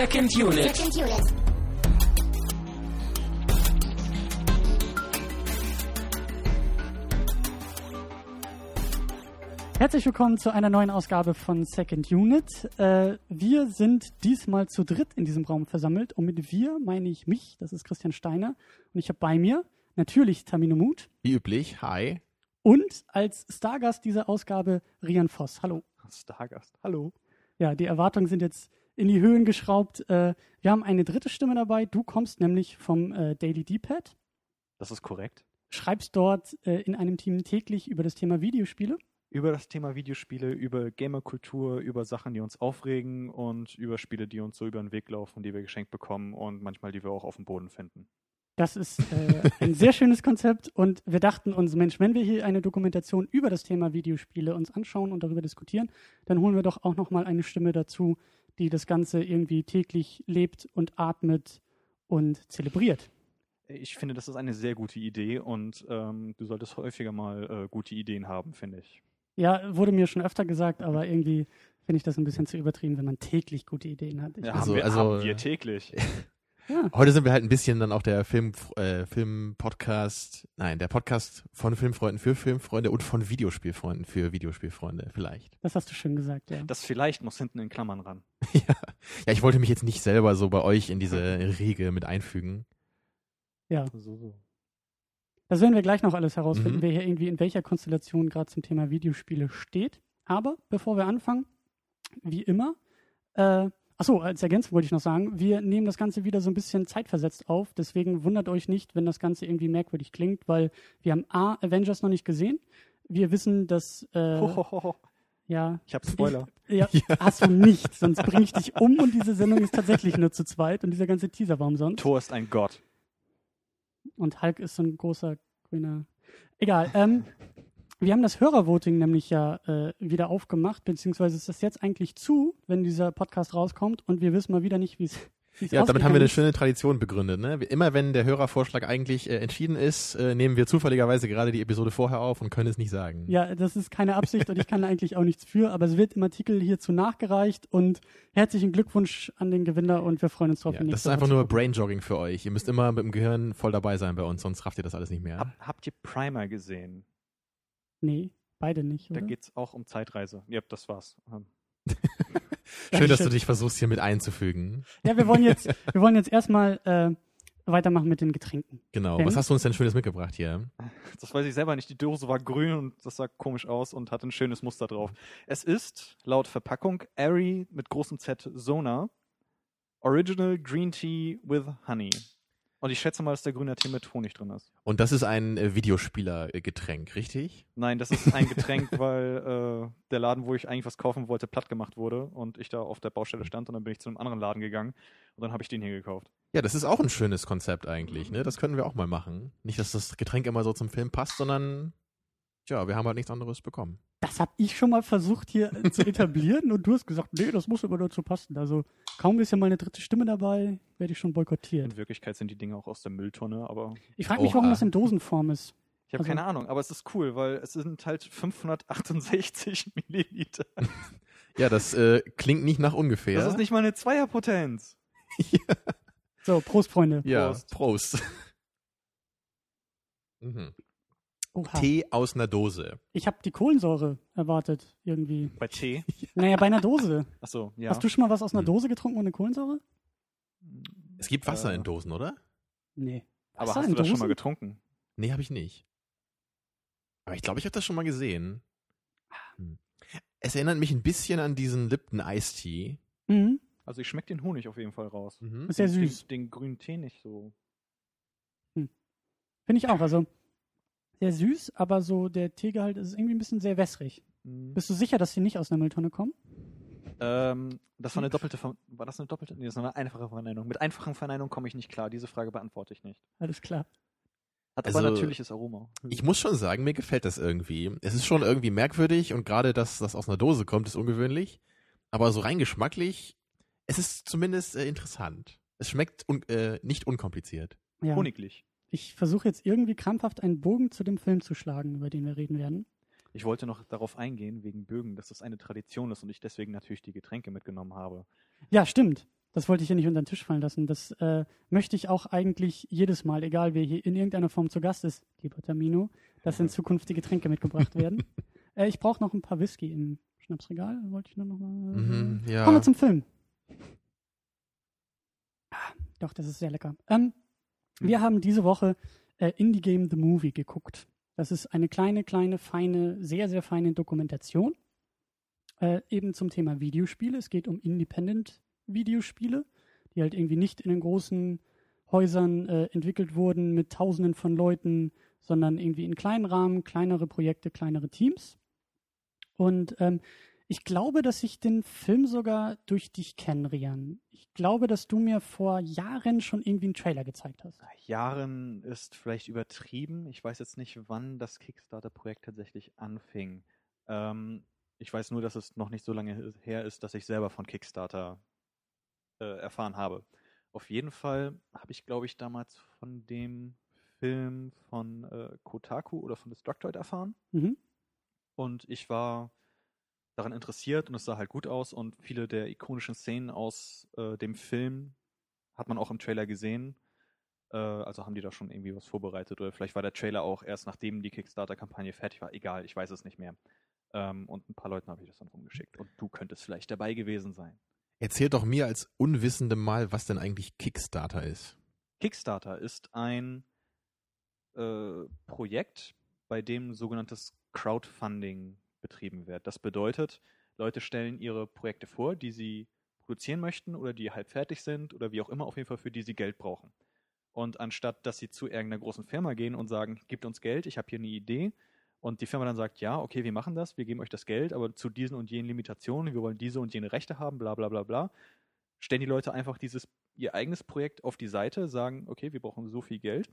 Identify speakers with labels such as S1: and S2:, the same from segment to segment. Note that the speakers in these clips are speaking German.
S1: Second Unit.
S2: Second Unit.
S3: Herzlich willkommen zu einer neuen Ausgabe von Second Unit. Äh, wir sind diesmal zu dritt in diesem Raum versammelt und mit wir meine ich mich, das ist Christian Steiner und ich habe bei mir natürlich Tamino Mut
S4: Wie üblich, hi.
S3: und als Stargast dieser Ausgabe Rian Voss. Hallo.
S5: Stargast. Hallo.
S3: Ja, die Erwartungen sind jetzt in die Höhen geschraubt. Äh, wir haben eine dritte Stimme dabei. Du kommst nämlich vom äh, Daily D-Pad,
S5: Das ist korrekt.
S3: schreibst dort äh, in einem Team täglich über das Thema Videospiele.
S5: Über das Thema Videospiele, über Gamerkultur, über Sachen, die uns aufregen und über Spiele, die uns so über den Weg laufen, die wir geschenkt bekommen und manchmal die wir auch auf dem Boden finden.
S3: Das ist äh, ein sehr schönes Konzept und wir dachten uns, Mensch, wenn wir hier eine Dokumentation über das Thema Videospiele uns anschauen und darüber diskutieren, dann holen wir doch auch noch mal eine Stimme dazu, die das Ganze irgendwie täglich lebt und atmet und zelebriert.
S5: Ich finde, das ist eine sehr gute Idee und ähm, du solltest häufiger mal äh, gute Ideen haben, finde ich.
S3: Ja, wurde mir schon öfter gesagt, aber irgendwie finde ich das ein bisschen zu übertrieben, wenn man täglich gute Ideen hat. Ich
S5: Ja,
S4: Also-
S5: haben, wir,
S4: also,
S5: haben wir
S4: äh,
S5: täglich.
S3: ja.
S4: Heute sind wir halt ein bisschen dann auch der Film, äh, Film-Podcast, nein, der Podcast von Filmfreunden für Filmfreunde und von Videospielfreunden für Videospielfreunde, vielleicht.
S3: Das hast du schön gesagt, ja.
S5: Das vielleicht muss hinten in Klammern ran.
S4: ja. ja, ich wollte mich jetzt nicht selber so bei euch in diese Riege mit einfügen.
S3: ja.
S5: So, so.
S3: Das werden wir gleich noch alles herausfinden,
S4: Mhm.
S3: wer hier irgendwie in welcher Konstellation gerade zum Thema Videospiele steht. Aber bevor wir anfangen, wie immer, äh, achso, als Ergänzung wollte ich noch sagen, wir nehmen das Ganze wieder so ein bisschen zeitversetzt auf. Deswegen wundert euch nicht, wenn das Ganze irgendwie merkwürdig klingt, weil wir haben A, Avengers noch nicht gesehen. Wir wissen, dass, äh, ja,
S5: Ich habe Spoiler.
S3: ja, hast du nicht, sonst bringe ich dich um und diese Sendung ist tatsächlich nur zu zweit und dieser ganze Teaser war umsonst.
S5: Thor ist ein Gott.
S3: Und Hulk ist so ein großer grüner. Egal. Ähm, wir haben das Hörervoting nämlich ja äh, wieder aufgemacht, beziehungsweise ist das jetzt eigentlich zu, wenn dieser Podcast rauskommt und wir wissen mal wieder nicht, wie es. wie es
S4: Ja, damit haben wir eine schöne Tradition begründet. Ne? Immer wenn der Hörervorschlag eigentlich äh, entschieden ist, äh, nehmen wir zufälligerweise gerade die Episode vorher auf und können es nicht sagen.
S3: Ja, das ist keine Absicht und ich kann da eigentlich auch nichts für, aber es wird im Artikel hierzu nachgereicht und herzlichen Glückwunsch an den Gewinner und wir freuen uns drauf.
S4: Ja, das ist einfach nur. Brainjogging für euch. Ihr müsst immer mit dem Gehirn voll dabei sein bei uns, sonst rafft ihr das alles nicht mehr.
S5: Hab, habt ihr Primer gesehen?
S3: Nee, beide nicht.
S5: Da
S3: Oder?
S5: geht's auch um Zeitreise. Ja, das war's. Ähm,
S4: Schön, dass du dich versuchst, hier mit einzufügen.
S3: Ja, wir wollen jetzt, wir wollen jetzt erstmal äh, weitermachen mit den Getränken.
S4: Genau.
S3: Denn-
S4: Was hast du uns denn Schönes mitgebracht hier?
S5: Das weiß ich selber nicht. Die Dose war grün und das sah komisch aus und hatte ein schönes Muster drauf. Es ist laut Verpackung Airy mit großem Z Sona Original Green Tea with Honey. Und ich schätze mal, dass der grüne Tee mit Honig drin ist.
S4: Und das ist ein äh, Videospieler-Getränk, richtig?
S5: Nein, das ist ein Getränk, weil äh, der Laden, wo ich eigentlich was kaufen wollte, platt gemacht wurde und ich da auf der Baustelle stand und dann bin ich zu einem anderen Laden gegangen und dann habe ich den hier gekauft.
S4: Ja, das ist auch ein schönes Konzept eigentlich. Ne? Das könnten wir auch mal machen. Nicht, dass das Getränk immer so zum Film passt, sondern tja, wir haben halt nichts anderes bekommen.
S3: Das habe ich schon mal versucht hier äh, zu etablieren und du hast gesagt, nee, das muss aber dazu passen. Also kaum ist ja mal eine dritte Stimme dabei, werde ich schon boykottiert.
S5: In Wirklichkeit sind die Dinge auch aus der Mülltonne, aber
S3: Ich frage mich, warum
S4: Oha.
S3: das in Dosenform ist.
S5: ich habe
S3: Also-
S5: keine Ahnung. Aber es ist cool, weil es sind halt 568 Milliliter.
S4: Ja, das äh, klingt nicht nach ungefähr.
S5: Das ist nicht mal eine Zweierpotenz.
S3: So, Prost, Freunde.
S4: ja,
S5: Prost.
S4: Prost. mhm.
S3: Oha.
S4: Tee aus einer Dose.
S3: Ich habe die Kohlensäure erwartet, irgendwie.
S5: Bei Tee?
S3: Naja, bei einer Dose.
S5: Achso, ja.
S3: Hast du schon mal was aus einer
S4: Hm.
S3: Dose getrunken ohne Kohlensäure?
S4: Es gibt Wasser
S5: Äh,
S4: in Dosen, oder?
S3: Nee.
S5: Aber
S3: Wasser
S5: hast
S3: in
S5: du das schon mal
S3: Dosen?
S5: getrunken?
S4: Nee, habe ich nicht. Aber ich glaube, ich habe das schon mal gesehen. Hm. Es erinnert mich ein bisschen an diesen Lipton Ice Tea.
S3: Mhm.
S5: Also ich schmecke den Honig auf jeden Fall raus.
S4: Mhm.
S3: Ist sehr
S5: Den-
S3: süß.
S5: Den, den grünen Tee nicht so.
S3: Finde ich auch. Also sehr süß, aber so der Teegehalt ist irgendwie ein bisschen sehr wässrig.
S5: Mhm.
S3: Bist du sicher, dass die nicht aus einer Mülltonne kommen?
S5: Ähm, das war eine doppelte Ver War das eine doppelte? Nee, das war eine einfache Verneinung. Mit einfachen Verneinungen komme ich nicht klar. Diese Frage beantworte ich nicht.
S3: Alles klar.
S5: Hat
S4: Also,
S5: aber natürliches Aroma.
S4: Ich muss schon sagen, mir gefällt das irgendwie. Es ist schon irgendwie merkwürdig und gerade, dass das aus einer Dose kommt, ist ungewöhnlich. Aber so rein geschmacklich, es ist zumindest äh, interessant. Es schmeckt un äh, nicht unkompliziert.
S3: Ja.
S5: Honiglich.
S3: Ich versuche jetzt irgendwie krampfhaft einen Bogen zu dem Film zu schlagen, über den wir reden werden.
S5: Ich wollte noch darauf eingehen, wegen Bögen, dass das eine Tradition ist und ich deswegen natürlich die Getränke mitgenommen habe.
S3: Ja, stimmt. Das wollte ich hier nicht unter den Tisch fallen lassen. Das äh, möchte ich auch eigentlich jedes Mal, egal wer hier in irgendeiner Form zu Gast ist, lieber Tamino, dass in Zukunft die Getränke mitgebracht werden. äh, ich brauche noch ein paar Whisky im Schnapsregal. Wollte ich nur noch mal.
S4: Mhm, ja.
S3: Kommen wir zum Film. Ah, doch, das ist sehr lecker. Ähm, wir haben diese Woche äh, Indie Game The Movie geguckt. Das ist eine kleine, kleine, feine, sehr, sehr feine Dokumentation. Äh, eben zum Thema Videospiele. Es geht um Independent-Videospiele, die halt irgendwie nicht in den großen Häusern äh, entwickelt wurden mit Tausenden von Leuten, sondern irgendwie in kleinen Rahmen, kleinere Projekte, kleinere Teams. Und ähm, ich glaube, dass ich den Film sogar durch dich kenne, Rian. Ich glaube, dass du mir vor Jahren schon irgendwie einen Trailer gezeigt hast.
S5: Jahren ist vielleicht übertrieben. Ich weiß jetzt nicht, wann das Kickstarter-Projekt tatsächlich anfing. Ähm, ich weiß nur, dass es noch nicht so lange her ist, dass ich selber von Kickstarter äh, erfahren habe. Auf jeden Fall habe ich, glaube ich, damals von dem Film von äh, Kotaku oder von Destructoid erfahren.
S3: Mhm.
S5: Und ich war daran interessiert und es sah halt gut aus und viele der ikonischen Szenen aus äh, dem Film hat man auch im Trailer gesehen. Äh, also haben die da schon irgendwie was vorbereitet oder vielleicht war der Trailer auch erst nachdem die Kickstarter-Kampagne fertig war. Egal, ich weiß es nicht mehr. Ähm, und ein paar Leuten habe ich das dann rumgeschickt und du könntest vielleicht dabei gewesen sein.
S4: Erzähl doch mir als Unwissendem mal, was denn eigentlich Kickstarter ist.
S5: Kickstarter ist ein äh, Projekt, bei dem sogenanntes Crowdfunding betrieben wird. Das bedeutet, Leute stellen ihre Projekte vor, die sie produzieren möchten oder die halb fertig sind oder wie auch immer, auf jeden Fall für die sie Geld brauchen. Und anstatt, dass sie zu irgendeiner großen Firma gehen und sagen, gibt uns Geld, ich habe hier eine Idee, und die Firma dann sagt, ja, okay, wir machen das, wir geben euch das Geld, aber zu diesen und jenen Limitationen, wir wollen diese und jene Rechte haben, bla bla bla bla, stellen die Leute einfach dieses ihr eigenes Projekt auf die Seite, sagen, okay, wir brauchen so viel Geld,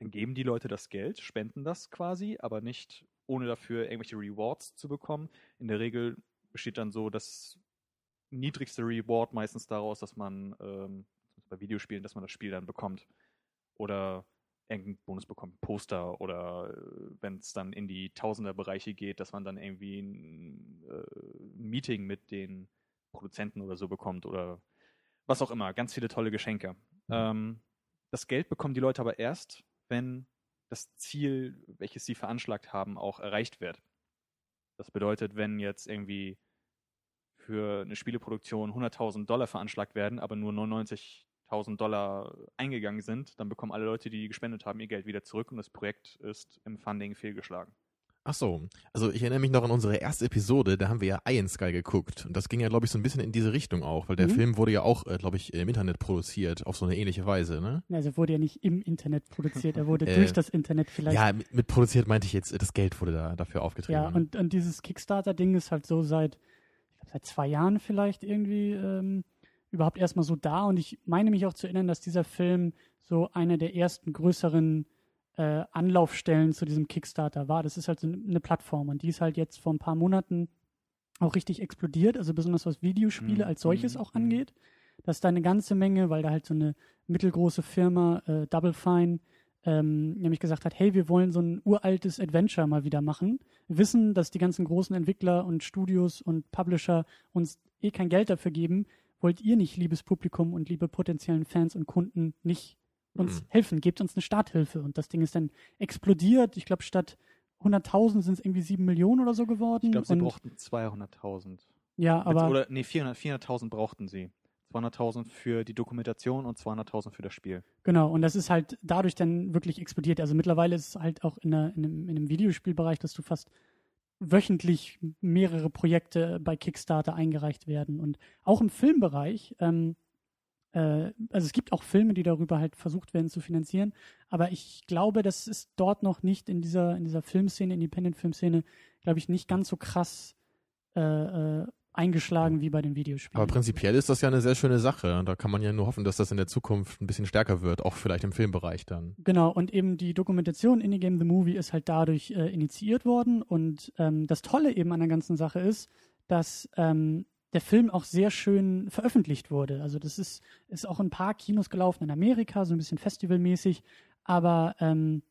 S5: dann geben die Leute das Geld, spenden das quasi, aber nicht ohne dafür irgendwelche Rewards zu bekommen. In der Regel besteht dann so das niedrigste Reward meistens daraus, dass man ähm, bei Videospielen, dass man das Spiel dann bekommt. Oder irgendeinen Bonus bekommt, Poster oder äh, wenn es dann in die Tausenderbereiche geht, dass man dann irgendwie ein, äh, ein Meeting mit den Produzenten oder so bekommt oder was auch immer. Ganz viele tolle Geschenke. Mhm. Ähm, das Geld bekommen die Leute aber erst, wenn das Ziel, welches sie veranschlagt haben, auch erreicht wird. Das bedeutet, wenn jetzt irgendwie für eine Spieleproduktion 100.000 Dollar veranschlagt werden, aber nur 99.000 Dollar eingegangen sind, dann bekommen alle Leute, die gespendet haben, ihr Geld wieder zurück und das Projekt ist im Funding fehlgeschlagen.
S4: Ach so, also ich erinnere mich noch an unsere erste Episode, da haben wir ja Iron Sky geguckt und das ging ja, glaube ich, so ein bisschen in diese Richtung auch, weil der
S3: Mhm.
S4: Film wurde ja auch, äh, glaube ich, im Internet produziert, auf so eine ähnliche Weise, ne?
S3: Also wurde ja nicht im Internet produziert, er wurde
S4: Äh,
S3: durch das Internet vielleicht.
S4: Ja, mit, mit produziert meinte ich jetzt, äh, das Geld wurde da dafür aufgetrieben.
S3: Ja, und, und dieses Kickstarter-Ding ist halt so seit, ich glaub, seit zwei Jahren vielleicht irgendwie ähm, überhaupt erstmal so da. Und ich meine mich auch zu erinnern, dass dieser Film so eine der ersten größeren äh, Anlaufstellen zu diesem Kickstarter war. Das ist halt so eine Plattform und die ist halt jetzt vor ein paar Monaten auch richtig explodiert, also besonders was Videospiele
S5: Mhm,
S3: als solches
S5: mhm,
S3: auch
S5: mhm.
S3: angeht. Dass da eine ganze Menge, weil da halt so eine mittelgroße Firma, äh, Double Fine, ähm, nämlich gesagt hat, hey, wir wollen so ein uraltes Adventure mal wieder machen, wissen, dass die ganzen großen Entwickler und Studios und Publisher uns eh kein Geld dafür geben, wollt ihr nicht, liebes Publikum und liebe potenziellen Fans und Kunden, nicht uns
S4: Mhm.
S3: helfen, gebt uns eine Starthilfe. Und das Ding ist dann explodiert. Ich glaube, statt 100.000 sind es irgendwie 7 Millionen oder so geworden.
S5: Ich glaube, sie
S3: Und-
S5: brauchten 200.000.
S3: Ja, aber
S5: Oder, nee, 400 400.000 brauchten sie. 200.000 für die Dokumentation und 200.000 für das Spiel.
S3: Genau, und das ist halt dadurch dann wirklich explodiert. Also mittlerweile ist es halt auch in, der, in, einem, in einem Videospielbereich, dass du fast wöchentlich mehrere Projekte bei Kickstarter eingereicht werden. Und auch im Filmbereich, ähm, äh, also es gibt auch Filme, die darüber halt versucht werden zu finanzieren, aber ich glaube, das ist dort noch nicht in dieser, in dieser Filmszene, Independent-Filmszene, glaube ich, nicht ganz so krass äh, äh, eingeschlagen wie bei den Videospielen.
S4: Aber prinzipiell ist das ja eine sehr schöne Sache. Da kann man ja nur hoffen, dass das in der Zukunft ein bisschen stärker wird, auch vielleicht im Filmbereich dann.
S3: Genau, und eben die Dokumentation Indie Game The Movie ist halt dadurch äh, initiiert worden. Und ähm, das Tolle eben an der ganzen Sache ist, dass ähm, der Film auch sehr schön veröffentlicht wurde. Also das ist, ist auch in ein paar Kinos gelaufen in Amerika, so ein bisschen festivalmäßig. Aber ähm,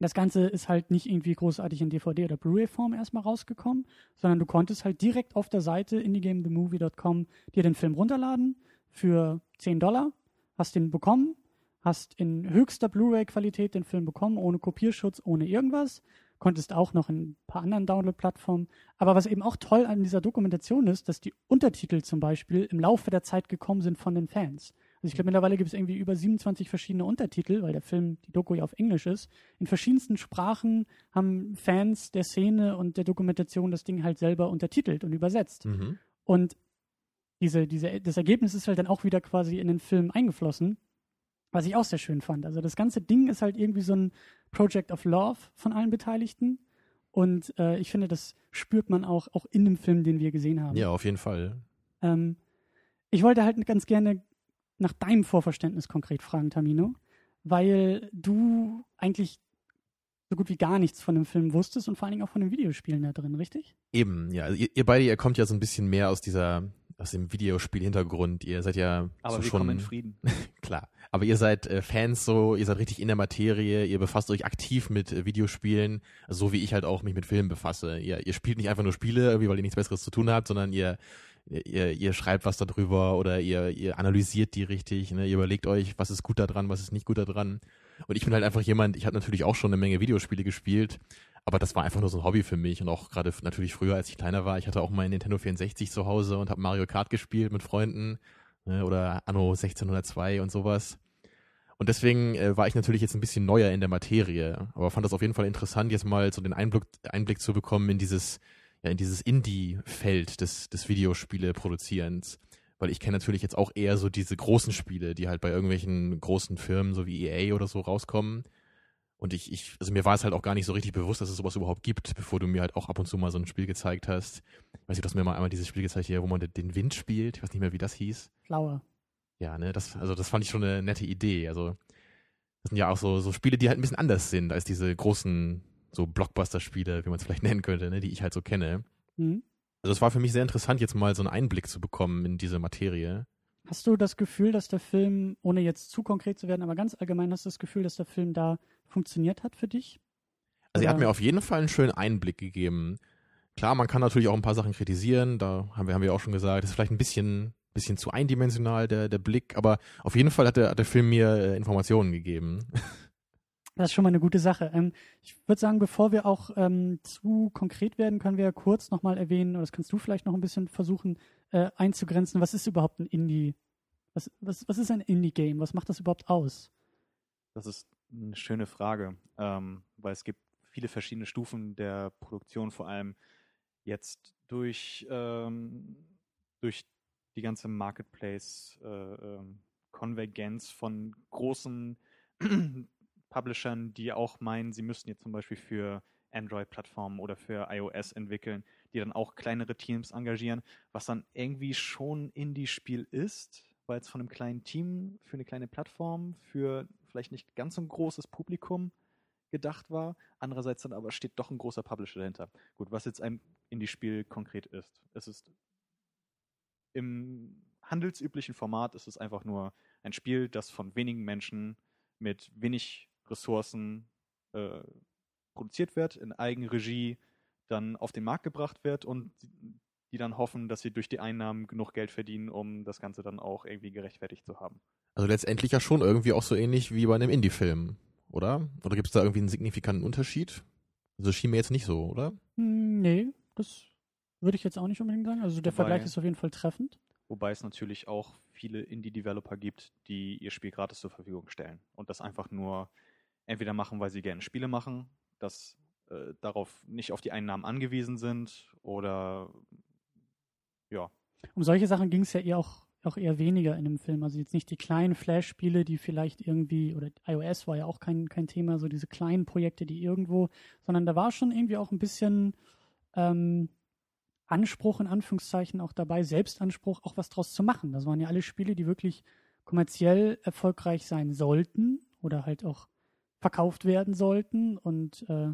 S3: das Ganze ist halt nicht irgendwie großartig in DVD- oder Blu-ray-Form erstmal rausgekommen, sondern du konntest halt direkt auf der Seite indiegamethemovie.com dir den Film runterladen, für 10 Dollar, hast den bekommen, hast in höchster Blu-ray-Qualität den Film bekommen, ohne Kopierschutz, ohne irgendwas, konntest auch noch in ein paar anderen Download-Plattformen. Aber was eben auch toll an dieser Dokumentation ist, dass die Untertitel zum Beispiel im Laufe der Zeit gekommen sind von den Fans. Also ich glaube, mittlerweile gibt es irgendwie über 27 verschiedene Untertitel, weil der Film, die Doku ja auf Englisch ist. In verschiedensten Sprachen haben Fans der Szene und der Dokumentation das Ding halt selber untertitelt und übersetzt.
S4: Mhm.
S3: Und diese, diese, das Ergebnis ist halt dann auch wieder quasi in den Film eingeflossen, was ich auch sehr schön fand. Also das ganze Ding ist halt irgendwie so ein Project of Love von allen Beteiligten. Und äh, ich finde, das spürt man auch, auch in dem Film, den wir gesehen haben.
S4: Ja, auf jeden Fall.
S3: Ähm, ich wollte halt ganz gerne nach deinem Vorverständnis konkret fragen, Tamino, weil du eigentlich so gut wie gar nichts von dem Film wusstest und vor allen Dingen auch von den Videospielen da drin, richtig?
S4: Eben, ja. Also ihr, ihr beide, ihr kommt ja so ein bisschen mehr aus dieser, aus dem Videospiel-Hintergrund. Ihr seid ja
S5: Aber
S4: so
S5: wir
S4: schon
S5: kommen in Frieden.
S4: klar. Aber ihr seid äh, Fans so, ihr seid richtig in der Materie, ihr befasst euch aktiv mit äh, Videospielen, so wie ich halt auch mich mit Filmen befasse. Ihr, ihr spielt nicht einfach nur Spiele, irgendwie, weil ihr nichts Besseres zu tun habt, sondern ihr ihr, ihr schreibt was darüber oder ihr, ihr analysiert die richtig, ne? ihr überlegt euch, was ist gut daran, was ist nicht gut daran. Und ich bin halt einfach jemand, ich habe natürlich auch schon eine Menge Videospiele gespielt, aber das war einfach nur so ein Hobby für mich und auch gerade natürlich früher, als ich kleiner war, ich hatte auch mal Nintendo 64 zu Hause und habe Mario Kart gespielt mit Freunden ne? oder Anno 1602 und sowas. Und deswegen äh, war ich natürlich jetzt ein bisschen neuer in der Materie, aber fand das auf jeden Fall interessant, jetzt mal so den Einblick, Einblick zu bekommen in dieses ja, in dieses Indie-Feld des, des Videospiele-Produzierens. Weil ich kenne natürlich jetzt auch eher so diese großen Spiele, die halt bei irgendwelchen großen Firmen, so wie EA oder so, rauskommen. Und ich, ich, also mir war es halt auch gar nicht so richtig bewusst, dass es sowas überhaupt gibt, bevor du mir halt auch ab und zu mal so ein Spiel gezeigt hast. Ich weiß nicht, du hast mir mal einmal dieses Spiel gezeigt hier, wo man den Wind spielt. Ich weiß nicht mehr, wie das hieß.
S3: Flower.
S4: Ja, ne, das, also das fand ich schon eine nette Idee. Also, das sind ja auch so, so Spiele, die halt ein bisschen anders sind als diese großen so Blockbuster-Spiele, wie man es vielleicht nennen könnte, ne, die ich halt so kenne.
S3: Mhm.
S4: Also es war für mich sehr interessant, jetzt mal so einen Einblick zu bekommen in diese Materie.
S3: Hast du das Gefühl, dass der Film, ohne jetzt zu konkret zu werden, aber ganz allgemein hast du das Gefühl, dass der Film da funktioniert hat für dich?
S4: Also er hat mir auf jeden Fall einen schönen Einblick gegeben. Klar, man kann natürlich auch ein paar Sachen kritisieren, da haben wir, haben wir auch schon gesagt, das ist vielleicht ein bisschen, bisschen zu eindimensional, der, der Blick, aber auf jeden Fall hat der, hat der Film mir äh, Informationen gegeben.
S3: Das ist schon mal eine gute Sache. Ähm, ich würde sagen, bevor wir auch ähm, zu konkret werden, können wir ja kurz nochmal erwähnen, oder das kannst du vielleicht noch ein bisschen versuchen äh, einzugrenzen. Was ist überhaupt ein Indie? Was, was, was ist ein Indie-Game? Was macht das überhaupt aus?
S5: Das ist eine schöne Frage, ähm, weil es gibt viele verschiedene Stufen der Produktion, vor allem jetzt durch, ähm, durch die ganze Marketplace-Konvergenz von großen Publishern, die auch meinen, sie müssten jetzt zum Beispiel für Android-Plattformen oder für iOS entwickeln, die dann auch kleinere Teams engagieren, was dann irgendwie schon Indie-Spiel ist, weil es von einem kleinen Team für eine kleine Plattform, für vielleicht nicht ganz so ein großes Publikum gedacht war. Andererseits dann aber steht doch ein großer Publisher dahinter. Gut, was jetzt ein Indie-Spiel konkret ist. Es ist im handelsüblichen Format ist es einfach nur ein Spiel, das von wenigen Menschen mit wenig Ressourcen äh, produziert wird, in Eigenregie dann auf den Markt gebracht wird und die dann hoffen, dass sie durch die Einnahmen genug Geld verdienen, um das Ganze dann auch irgendwie gerechtfertigt zu haben.
S4: Also letztendlich ja schon irgendwie auch so ähnlich wie bei einem Indie-Film, oder? Oder gibt es da irgendwie einen signifikanten Unterschied? Also schien mir jetzt nicht so, oder?
S3: Hm, nee, das würde ich jetzt auch nicht unbedingt sagen. Also der
S5: Wobei-
S3: Vergleich ist auf jeden Fall treffend.
S5: Wobei es natürlich auch viele Indie-Developer gibt, die ihr Spiel gratis zur Verfügung stellen und das einfach nur entweder machen, weil sie gerne Spiele machen, das äh, darauf nicht auf die Einnahmen angewiesen sind oder ja,
S3: Um solche Sachen ging es ja eher auch, auch eher weniger in dem Film. Also jetzt nicht die kleinen Flash-Spiele, die vielleicht irgendwie, oder iOS war ja auch kein, kein Thema, so diese kleinen Projekte, die irgendwo, sondern da war schon irgendwie auch ein bisschen ähm, Anspruch in Anführungszeichen auch dabei, Selbstanspruch, auch was draus zu machen. Das waren ja alle Spiele, die wirklich kommerziell erfolgreich sein sollten oder halt auch verkauft werden sollten und äh,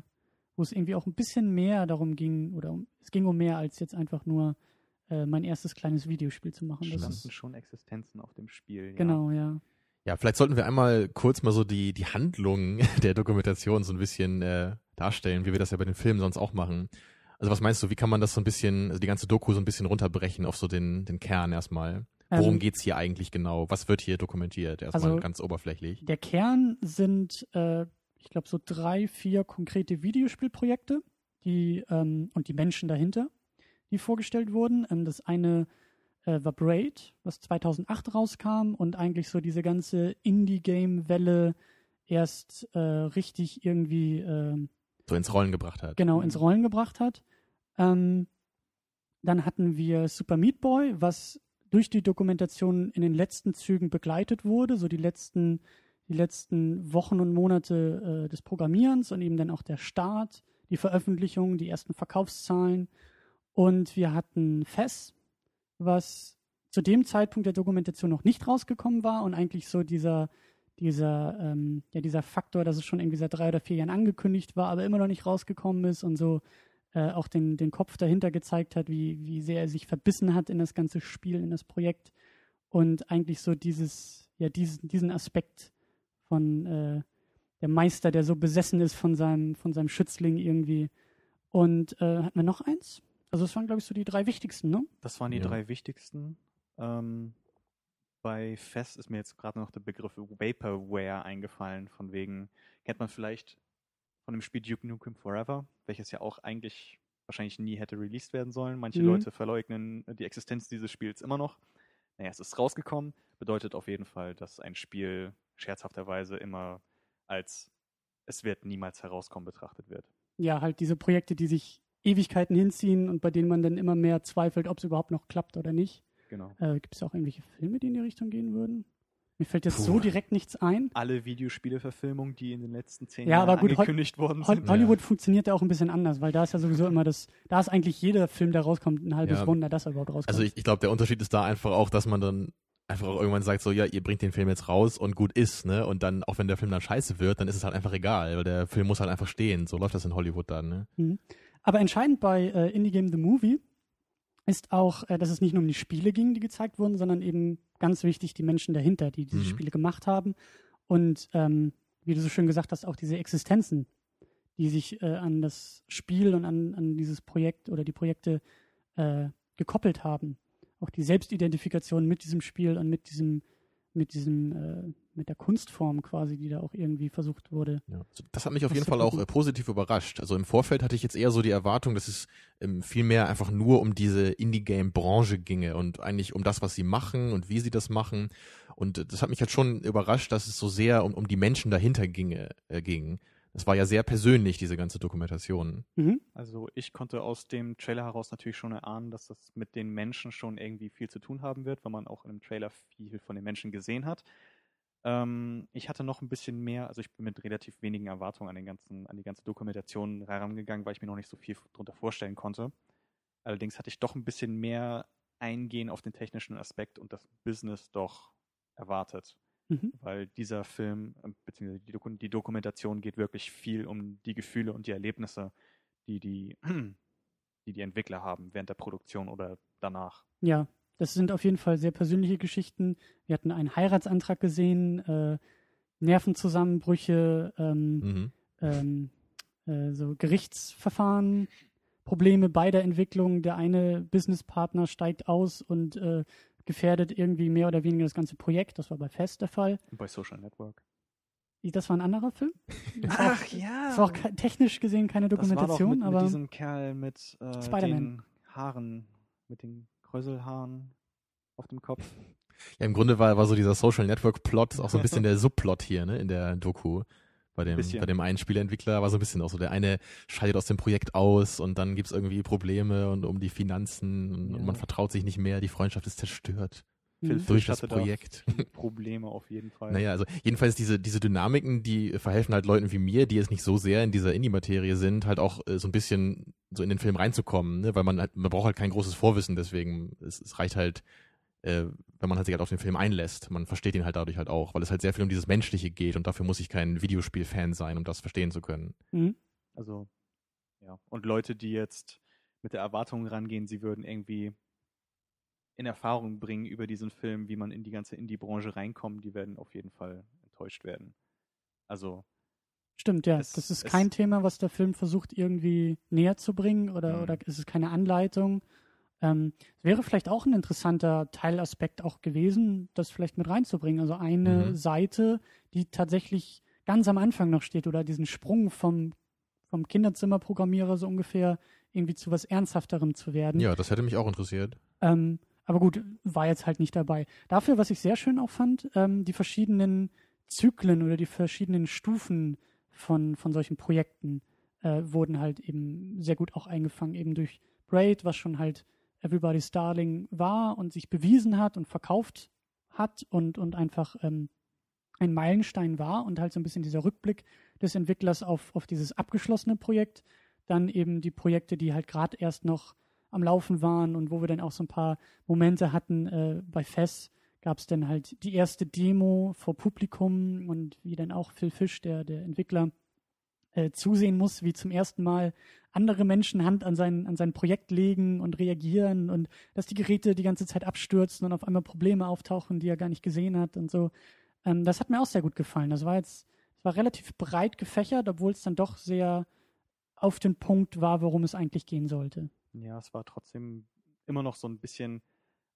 S3: wo es irgendwie auch ein bisschen mehr darum ging, oder um, es ging um mehr als jetzt einfach nur äh, mein erstes kleines Videospiel zu machen. Das
S5: standen schon Existenzen auf dem Spiel. Ja.
S3: genau, ja.
S4: Ja, vielleicht sollten wir einmal kurz mal so die, die Handlung der Dokumentation so ein bisschen äh, darstellen, wie wir das ja bei den Filmen sonst auch machen. Also was meinst du, wie kann man das so ein bisschen, also die ganze Doku so ein bisschen runterbrechen auf so den, den Kern erstmal? Worum
S3: Ähm,
S4: geht's hier eigentlich genau? Was wird hier dokumentiert? Erstmal
S3: Also-
S4: ganz oberflächlich.
S3: Der Kern sind, äh, ich glaube, so drei, vier konkrete Videospielprojekte, die ähm, und die Menschen dahinter, die vorgestellt wurden. Ähm, das eine äh, war Braid, was 2008 rauskam und eigentlich so diese ganze Indie-Game-Welle erst äh, richtig irgendwie ähm,
S4: So ins Rollen gebracht hat.
S3: genau ins Rollen gebracht hat. Ähm, dann hatten wir Super Meat Boy, was durch die Dokumentation in den letzten Zügen begleitet wurde, so die letzten, die letzten Wochen und Monate äh, des Programmierens und eben dann auch der Start, die Veröffentlichung, die ersten Verkaufszahlen. Und wir hatten Fess, was zu dem Zeitpunkt der Dokumentation noch nicht rausgekommen war und eigentlich so dieser, dieser, ähm, ja, dieser Faktor, dass es schon irgendwie seit drei oder vier Jahren angekündigt war, aber immer noch nicht rausgekommen ist und so äh, auch den, den Kopf dahinter gezeigt hat, wie, wie sehr er sich verbissen hat in das ganze Spiel, in das Projekt und eigentlich so dieses, ja, diesen, diesen Aspekt von äh, der Meister, der so besessen ist von seinem, von seinem Schützling irgendwie. Und äh, hatten wir noch eins? Also das waren, glaube ich, so die drei wichtigsten, ne?
S5: Das waren die
S4: Ja.
S5: drei wichtigsten. Ähm, bei Fest ist mir jetzt gerade noch der Begriff Vaporware eingefallen, von wegen, kennt man vielleicht von dem Spiel Duke Nukem Forever, welches ja auch eigentlich wahrscheinlich nie hätte released werden sollen. Manche
S3: Mhm.
S5: Leute verleugnen die Existenz dieses Spiels immer noch. Naja, es ist rausgekommen, bedeutet auf jeden Fall, dass ein Spiel scherzhafterweise immer als es wird niemals herauskommen betrachtet wird.
S3: Ja, halt diese Projekte, die sich Ewigkeiten hinziehen und bei denen man dann immer mehr zweifelt, ob es überhaupt noch klappt oder nicht.
S5: Genau.
S3: Äh, Gibt es auch irgendwelche Filme, die in die Richtung gehen würden? Mir fällt jetzt
S4: Puh.
S3: so direkt nichts ein.
S5: Alle Videospiele-Verfilmungen, die in den letzten zehn
S3: Ja,
S5: Jahren
S3: aber gut, Hol-
S5: angekündigt worden
S3: Hol
S5: sind.
S3: Hollywood funktioniert ja auch ein bisschen anders, weil da ist ja sowieso immer das, da ist eigentlich jeder Film, der rauskommt, ein halbes
S4: Ja.
S3: Wunder, dass er überhaupt rauskommt.
S4: Also ich, ich glaube, der Unterschied ist da einfach auch, dass man dann einfach auch irgendwann sagt, so, ja, ihr bringt den Film jetzt raus und gut ist, ne? Und dann, auch wenn der Film dann scheiße wird, dann ist es halt einfach egal, weil der Film muss halt einfach stehen. So läuft das in Hollywood dann, ne?
S3: Mhm. Aber entscheidend bei äh, Indie Game The Movie ist auch, äh, dass es nicht nur um die Spiele ging, die gezeigt wurden, sondern eben ganz wichtig die Menschen dahinter, die diese
S4: Mhm.
S3: Spiele gemacht haben. Und ähm, wie du so schön gesagt hast, auch diese Existenzen, die sich äh, an das Spiel und an, an dieses Projekt oder die Projekte äh, gekoppelt haben. Auch die Selbstidentifikation mit diesem Spiel und mit diesem, mit diesem, äh, mit der Kunstform quasi, die da auch irgendwie versucht wurde.
S4: Ja. So, Das hat mich auf jeden Fall auch äh, positiv überrascht. Also im Vorfeld hatte ich jetzt eher so die Erwartung, dass es ähm, viel mehr einfach nur um diese Indie-Game-Branche ginge und eigentlich um das, was sie machen und wie sie das machen. Und äh, das hat mich halt schon überrascht, dass es so sehr um, um die Menschen dahinter ginge, äh, ging. Das war ja sehr persönlich, diese ganze Dokumentation.
S3: Mhm.
S5: Also ich konnte aus dem Trailer heraus natürlich schon erahnen, dass das mit den Menschen schon irgendwie viel zu tun haben wird, weil man auch in dem Trailer viel von den Menschen gesehen hat. Ähm, ich hatte noch ein bisschen mehr, also ich bin mit relativ wenigen Erwartungen an, den ganzen, an die ganze Dokumentation herangegangen, weil ich mir noch nicht so viel darunter vorstellen konnte. Allerdings hatte ich doch ein bisschen mehr Eingehen auf den technischen Aspekt und das Business doch erwartet
S3: Mhm.
S5: weil dieser Film, äh, beziehungsweise die, Doku die Dokumentation geht wirklich viel um die Gefühle und die Erlebnisse, die die, die die Entwickler haben während der Produktion oder danach.
S3: Ja, das sind auf jeden Fall sehr persönliche Geschichten. Wir hatten einen Heiratsantrag gesehen, äh, Nervenzusammenbrüche, ähm,
S4: Mhm.
S3: ähm, äh, so Gerichtsverfahren, Probleme bei der Entwicklung. Der eine Businesspartner steigt aus und äh, gefährdet irgendwie mehr oder weniger das ganze Projekt. Das war bei Fest der Fall.
S5: Und bei Social Network.
S3: Das war ein anderer Film. Das war auch,
S5: ja!
S3: das war auch technisch gesehen keine
S5: das war doch
S3: Dokumentation,
S5: mit,
S3: aber
S5: mit diesem Kerl mit äh,
S3: Spider-Man.
S5: den Haaren, mit den Kräuselhaaren auf dem Kopf.
S4: Ja, im Grunde war, war so dieser Social Network Plot auch so ein bisschen der Subplot hier, ne, in der Doku. Bei dem,
S5: Bisschen.
S4: bei dem einen Spieleentwickler war so ein bisschen auch so, der eine scheidet aus dem Projekt aus und dann gibt's irgendwie Probleme und um die Finanzen und,
S5: Ja.
S4: und man vertraut sich nicht mehr, die Freundschaft ist zerstört
S5: Phil
S4: durch das
S5: hatte da
S4: Projekt.
S5: Probleme auf jeden Fall.
S4: Naja, also jedenfalls diese, diese Dynamiken, die verhelfen halt Leuten wie mir, die jetzt nicht so sehr in dieser Indie-Materie sind, halt auch äh, so ein bisschen so in den Film reinzukommen, ne? weil man halt, man braucht halt kein großes Vorwissen, deswegen es, es reicht halt, äh, wenn man halt sich halt auf den Film einlässt. Man versteht ihn halt dadurch halt auch, weil es halt sehr viel um dieses Menschliche geht und dafür muss ich kein Videospiel-Fan sein, um das verstehen zu können.
S3: Mhm.
S5: Also, ja. Und Leute, die jetzt mit der Erwartung rangehen, sie würden irgendwie in Erfahrung bringen über diesen Film, wie man in die ganze Indie-Branche reinkommt, die werden auf jeden Fall enttäuscht werden. Also,
S3: Stimmt, ja.
S5: Es-
S3: das ist
S5: es-
S3: kein Thema, was der Film versucht irgendwie näher zu bringen oder,
S5: Mhm.
S3: oder es ist keine Anleitung. Ähm, es wäre vielleicht auch ein interessanter Teilaspekt auch gewesen, das vielleicht mit reinzubringen. Also eine
S4: Mhm.
S3: Seite, die tatsächlich ganz am Anfang noch steht oder diesen Sprung vom, vom Kinderzimmerprogrammierer so ungefähr irgendwie zu was Ernsthafterem zu werden.
S4: Ja, das hätte mich auch interessiert.
S3: Ähm, aber gut, war jetzt halt nicht dabei. Dafür, was ich sehr schön auch fand, ähm, die verschiedenen Zyklen oder die verschiedenen Stufen von, von solchen Projekten äh, wurden halt eben sehr gut auch eingefangen, eben durch Braid, was schon halt Everybody's Darling war und sich bewiesen hat und verkauft hat und, und einfach ähm, ein Meilenstein war und halt so ein bisschen dieser Rückblick des Entwicklers auf, auf dieses abgeschlossene Projekt. Dann eben die Projekte, die halt gerade erst noch am Laufen waren und wo wir dann auch so ein paar Momente hatten. Äh, bei FES gab es dann halt die erste Demo vor Publikum und wie dann auch Phil Fish, der, der Entwickler, äh, zusehen muss, wie zum ersten Mal andere Menschen Hand an sein, an sein Projekt legen und reagieren und dass die Geräte die ganze Zeit abstürzen und auf einmal Probleme auftauchen, die er gar nicht gesehen hat und so. Ähm, das hat mir auch sehr gut gefallen. Das war jetzt, es war relativ breit gefächert, obwohl es dann doch sehr auf den Punkt war, worum es eigentlich gehen sollte.
S5: Ja, es war trotzdem immer noch so ein bisschen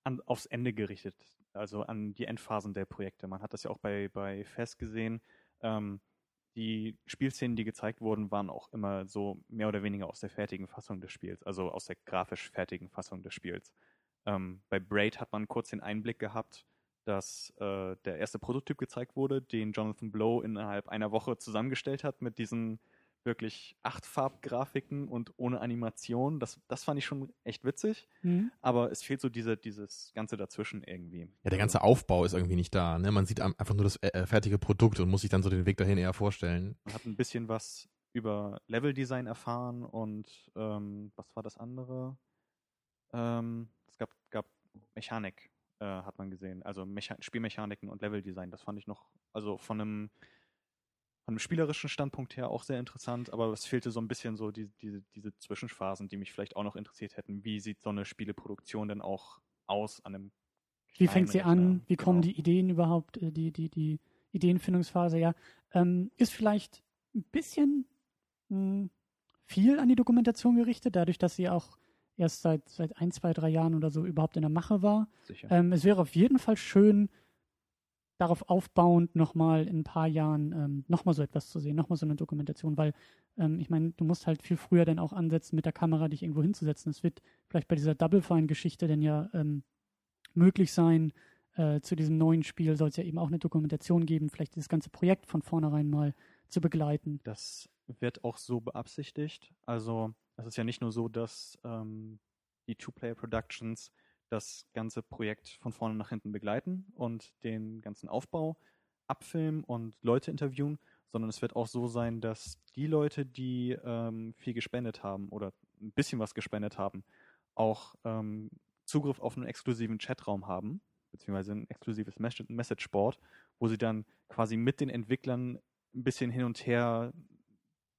S5: an, aufs Ende gerichtet, also an die Endphasen der Projekte. Man hat das ja auch bei, bei FES gesehen. Ähm, die Spielszenen, die gezeigt wurden, waren auch immer so mehr oder weniger aus der fertigen Fassung des Spiels, also aus der grafisch fertigen Fassung des Spiels. Ähm, bei Braid hat man kurz den Einblick gehabt, dass äh, der erste Prototyp gezeigt wurde, den Jonathan Blow innerhalb einer Woche zusammengestellt hat mit diesen wirklich acht Farbgrafiken und ohne Animation. Das, das fand ich schon echt witzig,
S3: Mhm.
S5: aber es fehlt so diese, dieses Ganze dazwischen irgendwie.
S4: Ja, der ganze Aufbau ist irgendwie nicht da. Ne? Man sieht einfach nur das äh, fertige Produkt und muss sich dann so den Weg dahin eher vorstellen.
S5: Man hat ein bisschen was über Leveldesign erfahren und ähm, was war das andere? Ähm, es gab, gab Mechanik, äh, hat man gesehen. Also Mecha Spielmechaniken und Leveldesign. Das fand ich noch, also von einem, von einem spielerischen Standpunkt her auch sehr interessant, aber es fehlte so ein bisschen so die, diese, diese Zwischenphasen, die mich vielleicht auch noch interessiert hätten. Wie sieht so eine Spieleproduktion denn auch aus an einem
S3: Wie fängt sie
S5: Rechner?
S3: an? Wie kommen
S5: Genau.
S3: die Ideen überhaupt? äh, Die, die, die Ideenfindungsphase, ja. Ähm, ist vielleicht ein bisschen mh, viel an die Dokumentation gerichtet, dadurch, dass sie auch erst seit, seit ein, zwei, drei Jahren oder so überhaupt in der Mache war. Ähm, es wäre auf jeden Fall schön, darauf aufbauend nochmal in ein paar Jahren ähm, nochmal so etwas zu sehen, nochmal so eine Dokumentation, weil ähm, ich meine, du musst halt viel früher dann auch ansetzen, mit der Kamera dich irgendwo hinzusetzen. Es wird vielleicht bei dieser Double Fine-Geschichte dann ja ähm, möglich sein, äh, zu diesem neuen Spiel soll es ja eben auch eine Dokumentation geben, vielleicht das ganze Projekt von vornherein mal zu begleiten.
S5: Das wird auch so beabsichtigt. Also es ist ja nicht nur so, dass ähm, die Two-Player Productions das ganze Projekt von vorne nach hinten begleiten und den ganzen Aufbau abfilmen und Leute interviewen, sondern es wird auch so sein, dass die Leute, die ähm, viel gespendet haben oder ein bisschen was gespendet haben, auch ähm, Zugriff auf einen exklusiven Chatraum haben, beziehungsweise ein exklusives Mes- Messageboard, wo sie dann quasi mit den Entwicklern ein bisschen hin und her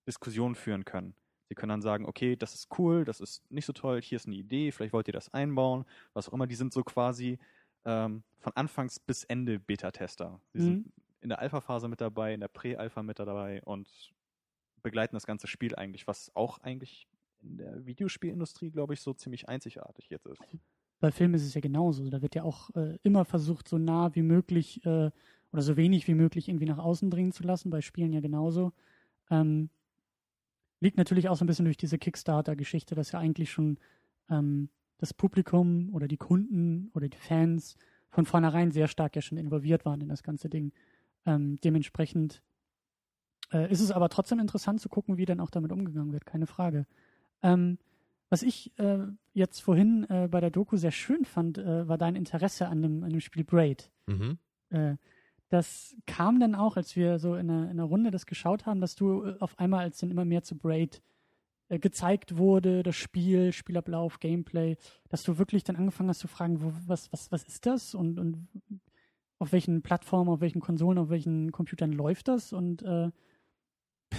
S5: Diskussionen führen können. Sie können dann sagen, okay, das ist cool, das ist nicht so toll, hier ist eine Idee, vielleicht wollt ihr das einbauen, was auch immer. Die sind so quasi ähm, von Anfangs bis Ende Beta-Tester. Sie
S3: Mhm.
S5: sind in der Alpha-Phase mit dabei, in der Prä-Alpha mit dabei und begleiten das ganze Spiel eigentlich, was auch eigentlich in der Videospielindustrie, glaube ich, so ziemlich einzigartig jetzt ist.
S3: Bei Filmen ist es ja genauso. Da wird ja auch äh, immer versucht, so nah wie möglich äh, oder so wenig wie möglich irgendwie nach außen dringen zu lassen. Bei Spielen ja genauso. Ähm, liegt natürlich auch so ein bisschen durch diese Kickstarter-Geschichte, dass ja eigentlich schon ähm, das Publikum oder die Kunden oder die Fans von vornherein sehr stark ja schon involviert waren in das ganze Ding. Ähm, dementsprechend äh, ist es aber trotzdem interessant zu gucken, wie dann auch damit umgegangen wird, keine Frage. Ähm, was ich äh, jetzt vorhin äh, bei der Doku sehr schön fand, äh, war dein Interesse an dem, an dem Spiel Braid.
S4: Mhm.
S3: Das kam dann auch, als wir so in einer, in einer Runde das geschaut haben, dass du äh, auf einmal, als dann immer mehr zu Braid äh, gezeigt wurde, das Spiel, Spielablauf, Gameplay, dass du wirklich dann angefangen hast zu fragen, wo, was, was, was ist das und, und auf welchen Plattformen, auf welchen Konsolen, auf welchen Computern läuft das und äh,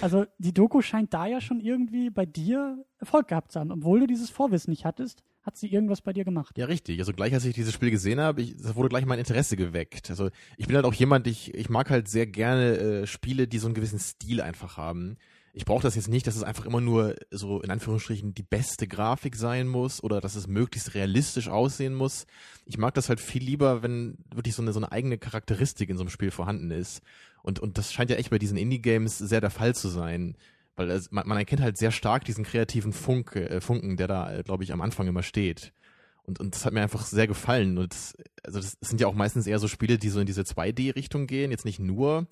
S3: also die Doku scheint da ja schon irgendwie bei dir Erfolg gehabt zu haben. Obwohl du dieses Vorwissen nicht hattest, hat sie irgendwas bei dir gemacht.
S4: Ja, richtig. Also gleich, als ich dieses Spiel gesehen habe, ich, das wurde gleich mein Interesse geweckt. Also ich bin halt auch jemand, ich, ich mag halt sehr gerne äh, Spiele, die so einen gewissen Stil einfach haben. ich brauche das jetzt nicht, dass es einfach immer nur so in Anführungsstrichen die beste Grafik sein muss oder dass es möglichst realistisch aussehen muss. Ich mag das halt viel lieber, wenn wirklich so eine, so eine eigene Charakteristik in so einem Spiel vorhanden ist. Und, und das scheint ja echt bei diesen Indie-Games sehr der Fall zu sein. Weil es, man, man erkennt halt sehr stark diesen kreativen Funk, äh, Funken, der da, äh, glaube ich, am Anfang immer steht. Und, und das hat mir einfach sehr gefallen. Und das, also das sind ja auch meistens eher so Spiele, die so in diese 2D-Richtung gehen, jetzt nicht nur.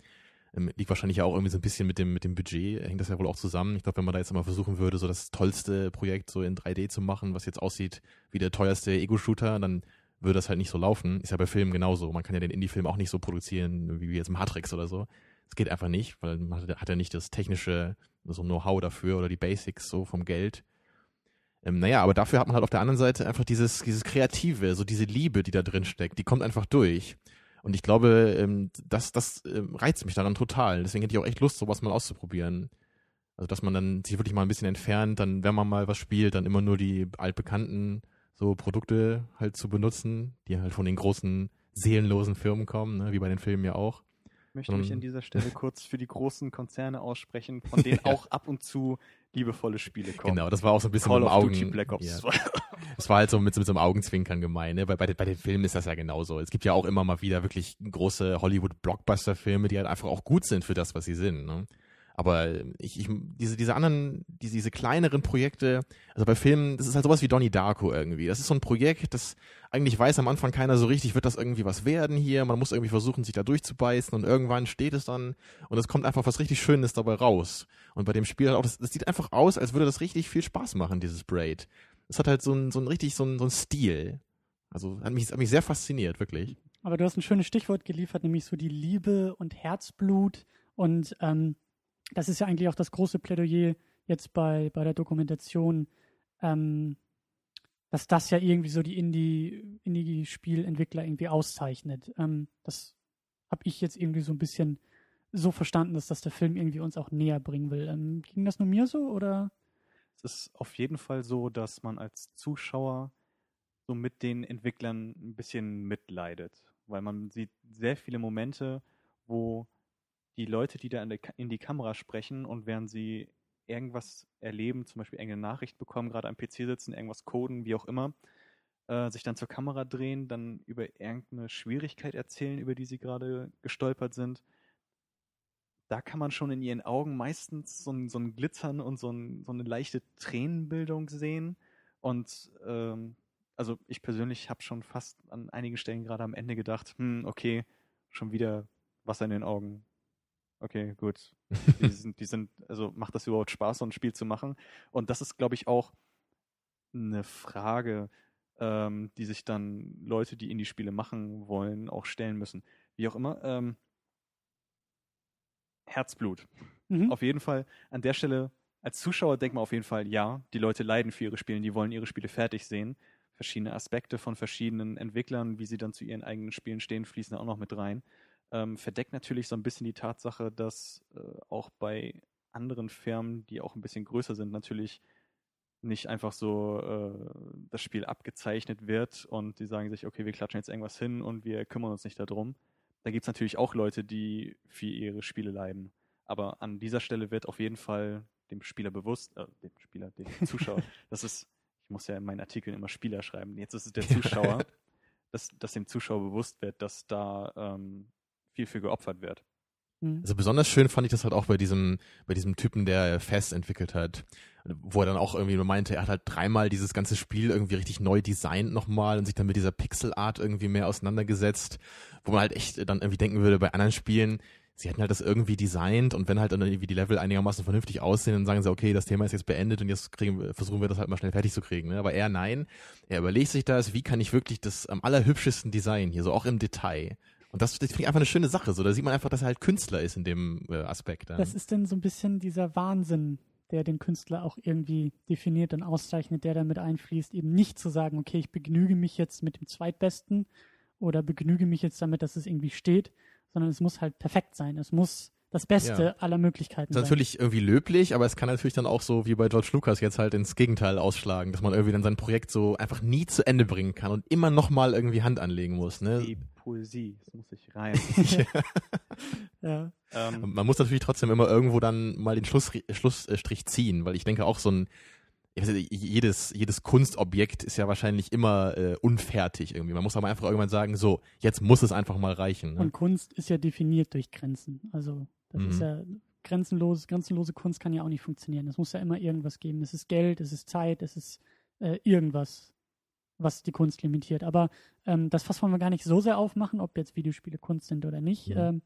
S4: Ähm, liegt wahrscheinlich auch irgendwie so ein bisschen mit dem, mit dem Budget, hängt das ja wohl auch zusammen. Ich glaube, wenn man da jetzt mal versuchen würde, so das tollste Projekt so in 3D zu machen, was jetzt aussieht wie der teuerste Ego-Shooter, dann würde das halt nicht so laufen. Ist ja bei Filmen genauso. Man kann ja den Indie-Film auch nicht so produzieren wie jetzt Matrix oder so. Es geht einfach nicht, weil man hat ja nicht das technische, so Know-how dafür oder die Basics so vom Geld. Ähm, naja, aber dafür hat man halt auf der anderen Seite einfach dieses, dieses Kreative, so diese Liebe, die da drin steckt, die kommt einfach durch. Und ich glaube, ähm, das, das ähm, reizt mich daran total. Deswegen hätte ich auch echt Lust, sowas mal auszuprobieren. Also, dass man dann sich wirklich mal ein bisschen entfernt, dann, wenn man mal was spielt, dann immer nur die altbekannten so Produkte halt zu benutzen, die halt von den großen seelenlosen Firmen kommen, ne, wie bei den Filmen ja auch.
S5: Ich möchte mich an dieser Stelle kurz für die großen Konzerne aussprechen, von denen auch ab und zu liebevolle Spiele kommen.
S4: Genau, das war auch so ein bisschen
S5: Call
S4: mit dem Augen.
S5: Duty Black Ops
S4: Ja.
S5: 2.
S4: Das war halt so mit, so- mit so einem Augenzwinkern gemein, ne? Bei, bei, den- bei den Filmen ist das ja genauso. Es gibt ja auch immer mal wieder wirklich große Hollywood-Blockbuster-Filme, die halt einfach auch gut sind für das, was sie sind, ne? Aber ich, ich, diese, diese anderen, diese, diese kleineren Projekte, also bei Filmen, das ist halt sowas wie Donnie Darko irgendwie. Das ist so ein Projekt, das eigentlich weiß am Anfang keiner so richtig, wird das irgendwie was werden hier. Man muss irgendwie versuchen, sich da durchzubeißen und irgendwann steht es dann und es kommt einfach was richtig Schönes dabei raus. Und bei dem Spiel halt auch, das, das sieht einfach aus, als würde das richtig viel Spaß machen, dieses Braid. Es hat halt so ein, so ein richtig, so ein, so ein Stil. Also hat mich, hat mich sehr fasziniert, wirklich.
S3: Aber du hast ein schönes Stichwort geliefert, nämlich so die Liebe und Herzblut. Und ähm, das ist ja eigentlich auch das große Plädoyer jetzt bei, bei der Dokumentation, ähm, dass das ja irgendwie so die Indie- Indie-Spielentwickler irgendwie auszeichnet. Ähm, das habe ich jetzt irgendwie so ein bisschen so verstanden, dass das der Film irgendwie uns auch näher bringen will. Ähm, ging das nur mir so oder?
S5: Es ist auf jeden Fall so, dass man als Zuschauer so mit den Entwicklern ein bisschen mitleidet, weil man sieht sehr viele Momente, wo die Leute, die da in, Ka- in die Kamera sprechen und während sie irgendwas erleben, zum Beispiel irgendeine Nachricht bekommen, gerade am PC sitzen, irgendwas coden, wie auch immer, äh, sich dann zur Kamera drehen, dann über irgendeine Schwierigkeit erzählen, über die sie gerade gestolpert sind. Da kann man schon in ihren Augen meistens so ein, so ein Glitzern und so, ein, so eine leichte Tränenbildung sehen. Und ähm, also ich persönlich habe schon fast an einigen Stellen gerade am Ende gedacht, hm, okay, schon wieder Wasser in den Augen. Okay, gut. Die sind, die sind, also macht das überhaupt Spaß, so ein Spiel zu machen? Und das ist, glaube ich, auch eine Frage, ähm, die sich dann Leute, die Indie-Spiele machen wollen, auch stellen müssen. Wie auch immer. Ähm, Herzblut.
S3: Mhm.
S5: Auf jeden Fall an der Stelle, als Zuschauer denkt man auf jeden Fall, ja, die Leute leiden für ihre Spiele, die wollen ihre Spiele fertig sehen. Verschiedene Aspekte von verschiedenen Entwicklern, wie sie dann zu ihren eigenen Spielen stehen, fließen da auch noch mit rein. Ähm, verdeckt natürlich so ein bisschen die Tatsache, dass äh, auch bei anderen Firmen, die auch ein bisschen größer sind, natürlich nicht einfach so äh, das Spiel abgezeichnet wird und die sagen sich, okay, wir klatschen jetzt irgendwas hin und wir kümmern uns nicht darum. Da gibt es natürlich auch Leute, die für ihre Spiele leiden. Aber an dieser Stelle wird auf jeden Fall dem Spieler bewusst, äh, dem Spieler, dem Zuschauer, das ist, ich muss ja in meinen Artikeln immer Spieler schreiben, jetzt ist es der Zuschauer, dass, dass dem Zuschauer bewusst wird, dass da ähm, viel für geopfert wird.
S3: Mhm.
S4: Also besonders schön fand ich das halt auch bei diesem, bei diesem Typen, der Fest entwickelt hat, wo er dann auch irgendwie meinte, er hat halt dreimal dieses ganze Spiel irgendwie richtig neu designt nochmal und sich dann mit dieser Pixelart irgendwie mehr auseinandergesetzt, wo man halt echt dann irgendwie denken würde, bei anderen Spielen, sie hätten halt das irgendwie designt und wenn halt dann irgendwie die Level einigermaßen vernünftig aussehen, dann sagen sie, okay, das Thema ist jetzt beendet und jetzt kriegen, versuchen wir das halt mal schnell fertig zu kriegen. Ne? Aber er nein, er überlegt sich das, wie kann ich wirklich das am allerhübschesten Design hier, so auch im Detail. Und das, finde ich einfach eine schöne Sache. So, da sieht man einfach, dass er halt Künstler ist in dem äh, Aspekt. Dann.
S3: Das ist denn so ein bisschen dieser Wahnsinn, der den Künstler auch irgendwie definiert und auszeichnet, der damit einfließt, eben nicht zu sagen, okay, ich begnüge mich jetzt mit dem Zweitbesten oder begnüge mich jetzt damit, dass es irgendwie steht, sondern es muss halt perfekt sein. Es muss das Beste
S4: Ja.
S3: aller Möglichkeiten
S4: ist
S3: sein.
S4: natürlich irgendwie löblich, aber es kann natürlich dann auch so wie bei George Lucas jetzt halt ins Gegenteil ausschlagen, dass man irgendwie dann sein Projekt so einfach nie zu Ende bringen kann und immer nochmal irgendwie Hand anlegen muss. Ne?
S5: Die Poesie, das muss ich rein.
S3: ja.
S5: Ähm,
S4: Man muss natürlich trotzdem immer irgendwo dann mal den Schluss, Schlussstrich ziehen, weil ich denke auch so ein, ich weiß nicht, jedes, jedes Kunstobjekt ist ja wahrscheinlich immer äh, unfertig irgendwie. Man muss aber einfach irgendwann sagen, so, jetzt muss es einfach mal reichen. Ne?
S3: Und Kunst ist ja definiert durch Grenzen. Also das
S4: Mhm.
S3: ist ja grenzenlos, grenzenlose Kunst kann ja auch nicht funktionieren. Es muss ja immer irgendwas geben. Es ist Geld, es ist Zeit, es ist äh, irgendwas, was die Kunst limitiert. Aber ähm, das Fass wollen wir gar nicht so sehr aufmachen, ob jetzt Videospiele Kunst sind oder nicht.
S4: Mhm.
S3: Ähm,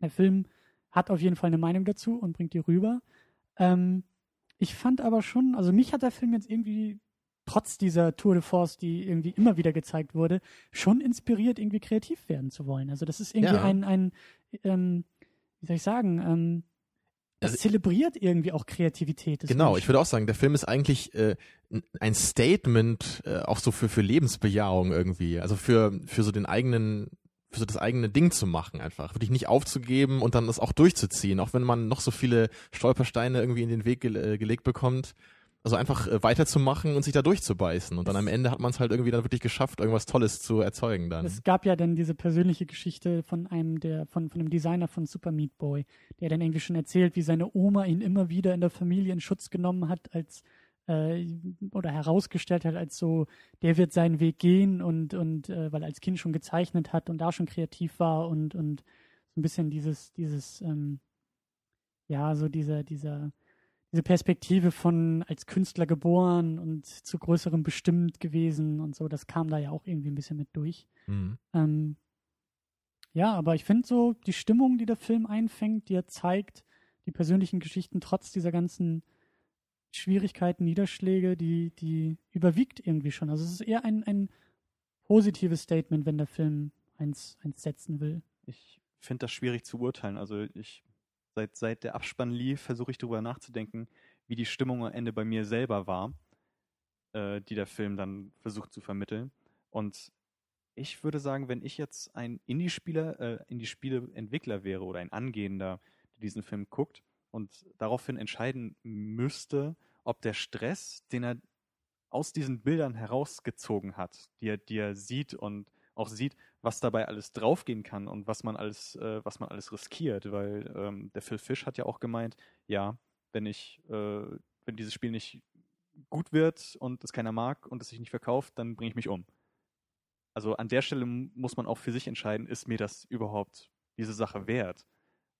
S3: der Film hat auf jeden Fall eine Meinung dazu und bringt die rüber. Ähm, ich fand aber schon, also mich hat der Film jetzt irgendwie trotz dieser Tour de Force, die irgendwie immer wieder gezeigt wurde, schon inspiriert, irgendwie kreativ werden zu wollen. Also das ist irgendwie
S4: Ja.
S3: ein, ein ähm, wie soll ich sagen, ähm, das
S4: Also-
S3: zelebriert irgendwie auch Kreativität.
S4: Genau, ich würde auch sagen, der Film ist eigentlich äh, ein Statement äh, auch so für, für Lebensbejahung irgendwie. Also für, für so den eigenen, für so das eigene Ding zu machen einfach. Wirklich nicht aufzugeben und dann das auch durchzuziehen, auch wenn man noch so viele Stolpersteine irgendwie in den Weg gele- äh, gelegt bekommt. Also einfach äh, weiterzumachen und sich da durchzubeißen. Und dann am Ende hat man es halt irgendwie dann wirklich geschafft, irgendwas Tolles zu erzeugen dann.
S3: Es gab ja dann diese persönliche Geschichte von einem der, von, von einem Designer von Super Meat Boy, der dann irgendwie schon erzählt, wie seine Oma ihn immer wieder in der Familie in Schutz genommen hat, als äh, oder herausgestellt hat, als so, der wird seinen Weg gehen und, und äh, weil er als Kind schon gezeichnet hat und da schon kreativ war und, und so ein bisschen dieses, dieses, ähm, ja, so dieser, dieser, diese Perspektive von als Künstler geboren und zu größerem bestimmt gewesen und so, das kam da ja auch irgendwie ein bisschen mit durch.
S4: Mhm.
S3: Ähm, ja, aber ich finde so, die Stimmung, die der Film einfängt, die er zeigt, die persönlichen Geschichten trotz dieser ganzen Schwierigkeiten, Niederschläge, die, die überwiegt irgendwie schon. Also es ist eher ein, ein positives Statement, wenn der Film eins, eins setzen will.
S5: Ich finde das schwierig zu urteilen. Also ich seit seit der Abspann lief, versuche ich darüber nachzudenken, wie die Stimmung am Ende bei mir selber war, äh, die der Film dann versucht zu vermitteln. Und ich würde sagen, wenn ich jetzt ein Indie-Spieler, äh, Indie-Spiele-Entwickler wäre oder ein Angehender, der diesen Film guckt und daraufhin entscheiden müsste, ob der Stress, den er aus diesen Bildern herausgezogen hat, die er, die er sieht und auch sieht, was dabei alles draufgehen kann und was man alles, äh, was man alles riskiert, weil ähm, der Phil Fish hat ja auch gemeint, ja, wenn ich, äh, wenn dieses Spiel nicht gut wird und es keiner mag und es sich nicht verkauft, dann bringe ich mich um. Also an der Stelle muss man auch für sich entscheiden, ist mir das überhaupt diese Sache wert?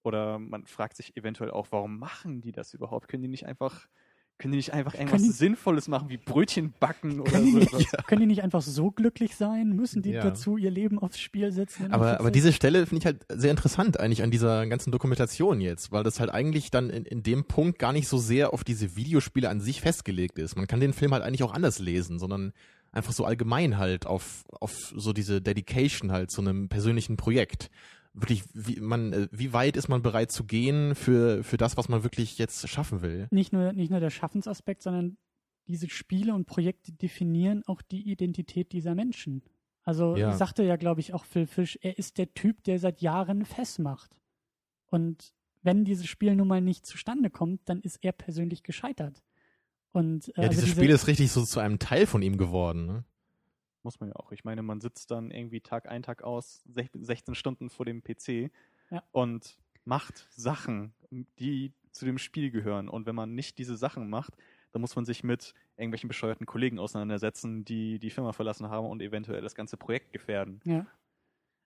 S5: Oder man fragt sich eventuell auch, warum machen die das überhaupt? Können die nicht einfach, können die nicht einfach irgendwas
S3: die-
S5: Sinnvolles machen, wie Brötchen backen oder
S3: Können die,
S5: so?
S3: nicht,
S5: etwas?
S3: können die nicht einfach so glücklich sein? Müssen die
S4: Ja.
S3: dazu ihr Leben aufs Spiel setzen?
S4: Aber, aber diese Stelle finde ich halt sehr interessant eigentlich an dieser ganzen Dokumentation jetzt, weil das halt eigentlich dann in, in dem Punkt gar nicht so sehr auf diese Videospiele an sich festgelegt ist. Man kann den Film halt eigentlich auch anders lesen, sondern einfach so allgemein halt auf, auf so diese Dedication halt zu einem persönlichen Projekt. Wirklich, wie, man, äh, wie weit ist man bereit zu gehen für, für das, was man wirklich jetzt schaffen will?
S3: nicht nur, nicht nur der Schaffensaspekt, sondern diese Spiele und Projekte definieren auch die Identität dieser Menschen. Also
S4: Ja.
S3: sagte ja, glaube ich, auch Phil Fish, er ist der Typ, der seit Jahren Fest macht. Und wenn dieses Spiel nun mal nicht zustande kommt, dann ist er persönlich gescheitert. Und äh,
S4: Ja,
S3: also
S4: dieses
S3: diese,
S4: Spiel ist richtig so zu einem Teil von ihm geworden. Ne?
S5: Muss man ja auch. Ich meine, man sitzt dann irgendwie Tag ein, Tag aus, sech- 16 Stunden vor dem PC
S3: Ja.
S5: und macht Sachen, die zu dem Spiel gehören. Und wenn man nicht diese Sachen macht, dann muss man sich mit irgendwelchen bescheuerten Kollegen auseinandersetzen, die die Firma verlassen haben und eventuell das ganze Projekt gefährden.
S3: Ja.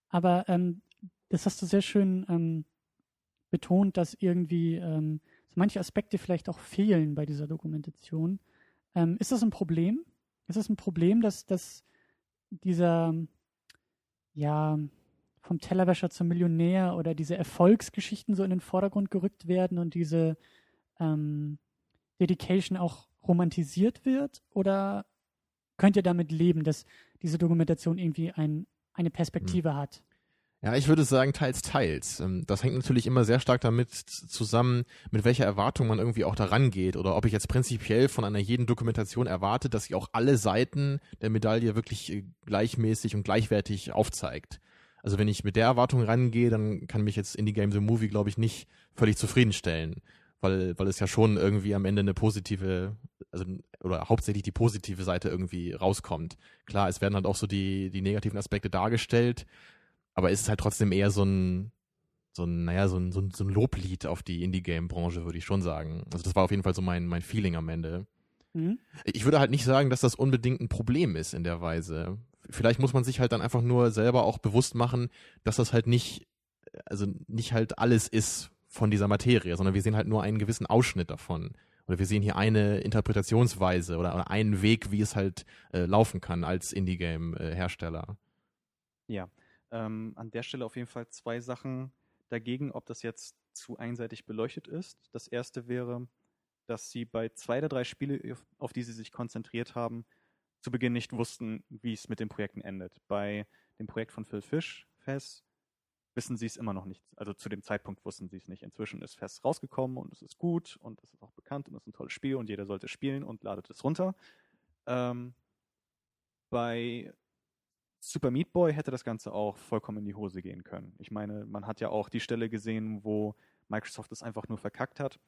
S3: Aber ähm, das hast du sehr schön ähm, betont, dass irgendwie ähm, so manche Aspekte vielleicht auch fehlen bei dieser Dokumentation. Ähm, ist das ein Problem? Ist das ein Problem, dass, dass dieser, ja, vom Tellerwäscher zum Millionär oder diese Erfolgsgeschichten so in den Vordergrund gerückt werden und diese ähm, Dedication auch romantisiert wird? Oder könnt ihr damit leben, dass diese Dokumentation irgendwie ein, eine Perspektive hat?
S4: Ja, ich würde sagen, teils, teils. Ähm, Das hängt natürlich immer sehr stark damit zusammen, mit welcher Erwartung man irgendwie auch daran geht oder ob ich jetzt prinzipiell von einer jeden Dokumentation erwarte, dass sie auch alle Seiten der Medaille wirklich äh, gleichmäßig und gleichwertig aufzeigt. Also wenn ich mit der Erwartung rangehe, dann kann mich jetzt Indie Game The Movie, glaube ich, nicht völlig zufriedenstellen, weil, weil es ja schon irgendwie am Ende eine positive, also oder hauptsächlich die positive Seite irgendwie rauskommt. Klar, es werden halt auch so die, die negativen Aspekte dargestellt, aber es ist halt trotzdem eher so ein, so ein, naja, so ein, so ein, so ein Loblied auf die Indie-Game-Branche, würde ich schon sagen. Also das war auf jeden Fall so mein, mein Feeling am Ende.
S3: Mhm.
S4: Ich würde halt nicht sagen, dass das unbedingt ein Problem ist in der Weise. Vielleicht muss man sich halt dann einfach nur selber auch bewusst machen, dass das halt nicht, also nicht halt alles ist von dieser Materie, sondern wir sehen halt nur einen gewissen Ausschnitt davon. Oder wir sehen hier eine Interpretationsweise oder, oder einen Weg, wie es halt äh, laufen kann als Indie-Game-Hersteller.
S5: Ja, ähm, an der Stelle auf jeden Fall zwei Sachen dagegen, ob das jetzt zu einseitig beleuchtet ist. Das erste wäre, dass sie bei zwei der drei Spiele, auf die sie sich konzentriert haben, zu Beginn nicht wussten, wie es mit den Projekten endet. Bei dem Projekt von Phil Fish, Fest, wissen sie es immer noch nicht. Also zu dem Zeitpunkt wussten sie es nicht. Inzwischen ist Fest rausgekommen und es ist gut und es ist auch bekannt und es ist ein tolles Spiel und jeder sollte spielen und ladet es runter. Ähm, bei Super Meat Boy hätte das Ganze auch vollkommen in die Hose gehen können. Ich meine, man hat ja auch die Stelle gesehen, wo Microsoft es einfach nur verkackt hat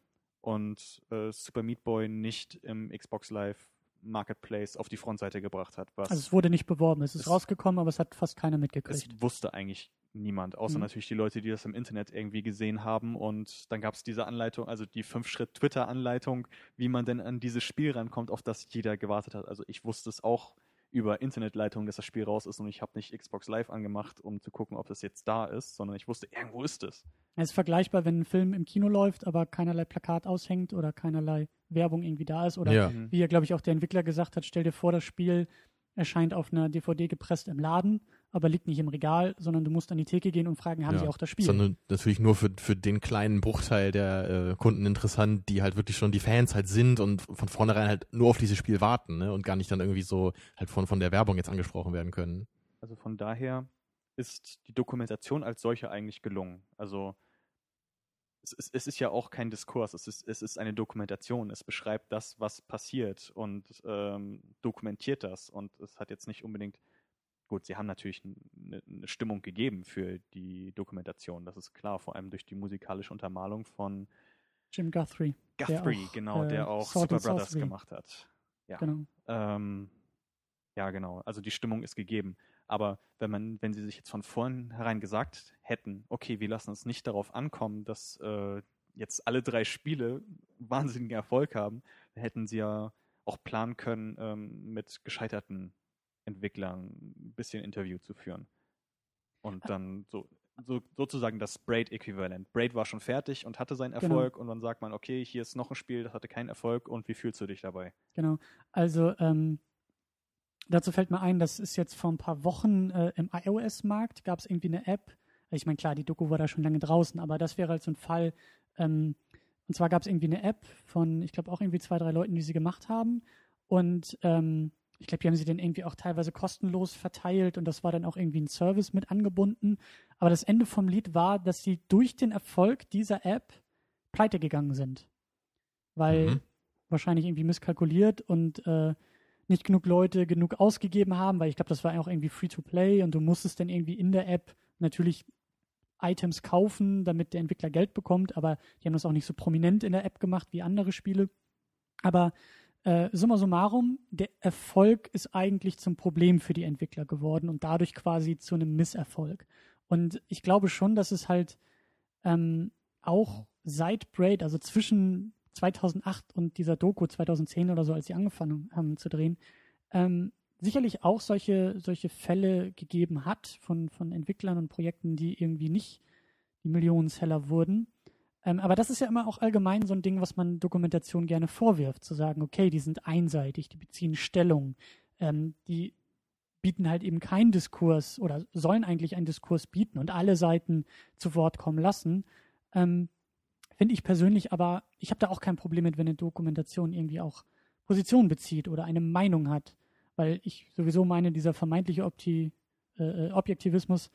S5: und äh, Super Meat Boy nicht im Xbox Live Marketplace auf die Frontseite gebracht hat. Was
S3: Also es wurde nicht beworben, es ist
S5: Es-
S3: rausgekommen, aber es hat fast keiner
S5: es
S3: mitgekriegt.
S5: wusste eigentlich niemand, außer
S3: Mhm.
S5: natürlich die Leute, die das im Internet irgendwie gesehen haben. Und dann gab es diese Anleitung, also die Fünf-Schritt-Twitter-Anleitung, wie man denn an dieses Spiel rankommt, auf das jeder gewartet hat. Also ich wusste es auch über Internetleitung, dass das Spiel raus ist und ich habe nicht Xbox Live angemacht, um zu gucken, ob das jetzt da ist, sondern ich wusste, irgendwo ist es.
S3: Es ist vergleichbar, wenn ein Film im Kino läuft, aber keinerlei Plakat aushängt oder keinerlei Werbung irgendwie da ist. Oder
S4: Ja.
S5: Mhm.
S3: wie ja, glaube ich, auch der Entwickler gesagt hat, stell dir vor, das Spiel erscheint auf einer DVD gepresst im Laden, aber liegt nicht im Regal, sondern du musst an die Theke gehen und fragen, haben
S4: Ja,
S3: sie auch das Spiel?
S4: Sondern natürlich nur für, für den kleinen Bruchteil der äh, Kunden interessant, die halt wirklich schon die Fans halt sind und von vornherein halt nur auf dieses Spiel warten ne? und gar nicht dann irgendwie so halt von, von der Werbung jetzt angesprochen werden können.
S5: Also von daher ist die Dokumentation als solche eigentlich gelungen. Also es, es, es ist ja auch kein Diskurs, es ist, es ist eine Dokumentation. Es beschreibt das, was passiert und ähm, dokumentiert das. Und es hat jetzt nicht unbedingt, gut, sie haben natürlich eine, eine Stimmung gegeben für die Dokumentation, das ist klar, vor allem durch die musikalische Untermalung von
S3: Jim Guthrie, Der
S5: Guthrie,
S3: auch,
S5: genau,
S3: äh,
S5: der auch
S3: Sword
S5: Super Brothers
S3: Sorcery.
S5: gemacht hat. Ja.
S3: genau.
S5: Ähm, ja, genau. Also die Stimmung ist gegeben. Aber wenn man, wenn sie sich jetzt von vornherein gesagt hätten, okay, wir lassen es nicht darauf ankommen, dass äh, jetzt alle drei Spiele wahnsinnigen Erfolg haben, dann hätten sie ja auch planen können, ähm, mit gescheiterten Entwicklern ein bisschen Interview zu führen. Und dann so, so sozusagen das Braid-Äquivalent. Braid war schon fertig und hatte seinen
S3: Genau.
S5: Erfolg und dann sagt man, okay, hier ist noch ein Spiel, das hatte keinen Erfolg und wie fühlst du dich dabei?
S3: Genau. Also ähm, dazu fällt mir ein, das ist jetzt vor ein paar Wochen äh, im iOS-Markt, gab es irgendwie eine App. Ich meine, klar, die Doku war da schon lange draußen, aber das wäre halt so ein Fall. Ähm, und zwar gab es irgendwie eine App von, ich glaube, auch irgendwie zwei, drei Leuten, die sie gemacht haben. Und ähm, ich glaube, die haben sie dann irgendwie auch teilweise kostenlos verteilt und das war dann auch irgendwie ein Service mit angebunden. Aber das Ende vom Lied war, dass sie durch den Erfolg dieser App pleite gegangen sind. Weil
S4: Mhm.
S3: wahrscheinlich irgendwie misskalkuliert und äh, nicht genug Leute genug ausgegeben haben, weil ich glaube, das war auch irgendwie Free-to-Play und du musstest dann irgendwie in der App natürlich Items kaufen, damit der Entwickler Geld bekommt, aber die haben das auch nicht so prominent in der App gemacht wie andere Spiele. Aber äh, summa summarum, der Erfolg ist eigentlich zum Problem für die Entwickler geworden und dadurch quasi zu einem Misserfolg. Und ich glaube schon, dass es halt ähm, auch seit Braid, also zwischen 2008 und dieser Doku 2010 oder so, als sie angefangen haben zu drehen, ähm, sicherlich auch solche, solche Fälle gegeben hat von, von Entwicklern und Projekten, die irgendwie nicht die Millionenseller wurden. Ähm, aber das ist ja immer auch allgemein so ein Ding, was man Dokumentation gerne vorwirft, zu sagen, okay, die sind einseitig, die beziehen Stellung, ähm, die bieten halt eben keinen Diskurs oder sollen eigentlich einen Diskurs bieten und alle Seiten zu Wort kommen lassen. Ähm, Finde ich persönlich aber, ich habe da auch kein Problem mit, wenn eine Dokumentation irgendwie auch Position bezieht oder eine Meinung hat, weil ich sowieso meine, dieser vermeintliche Opti, äh, äh, Objektivismus,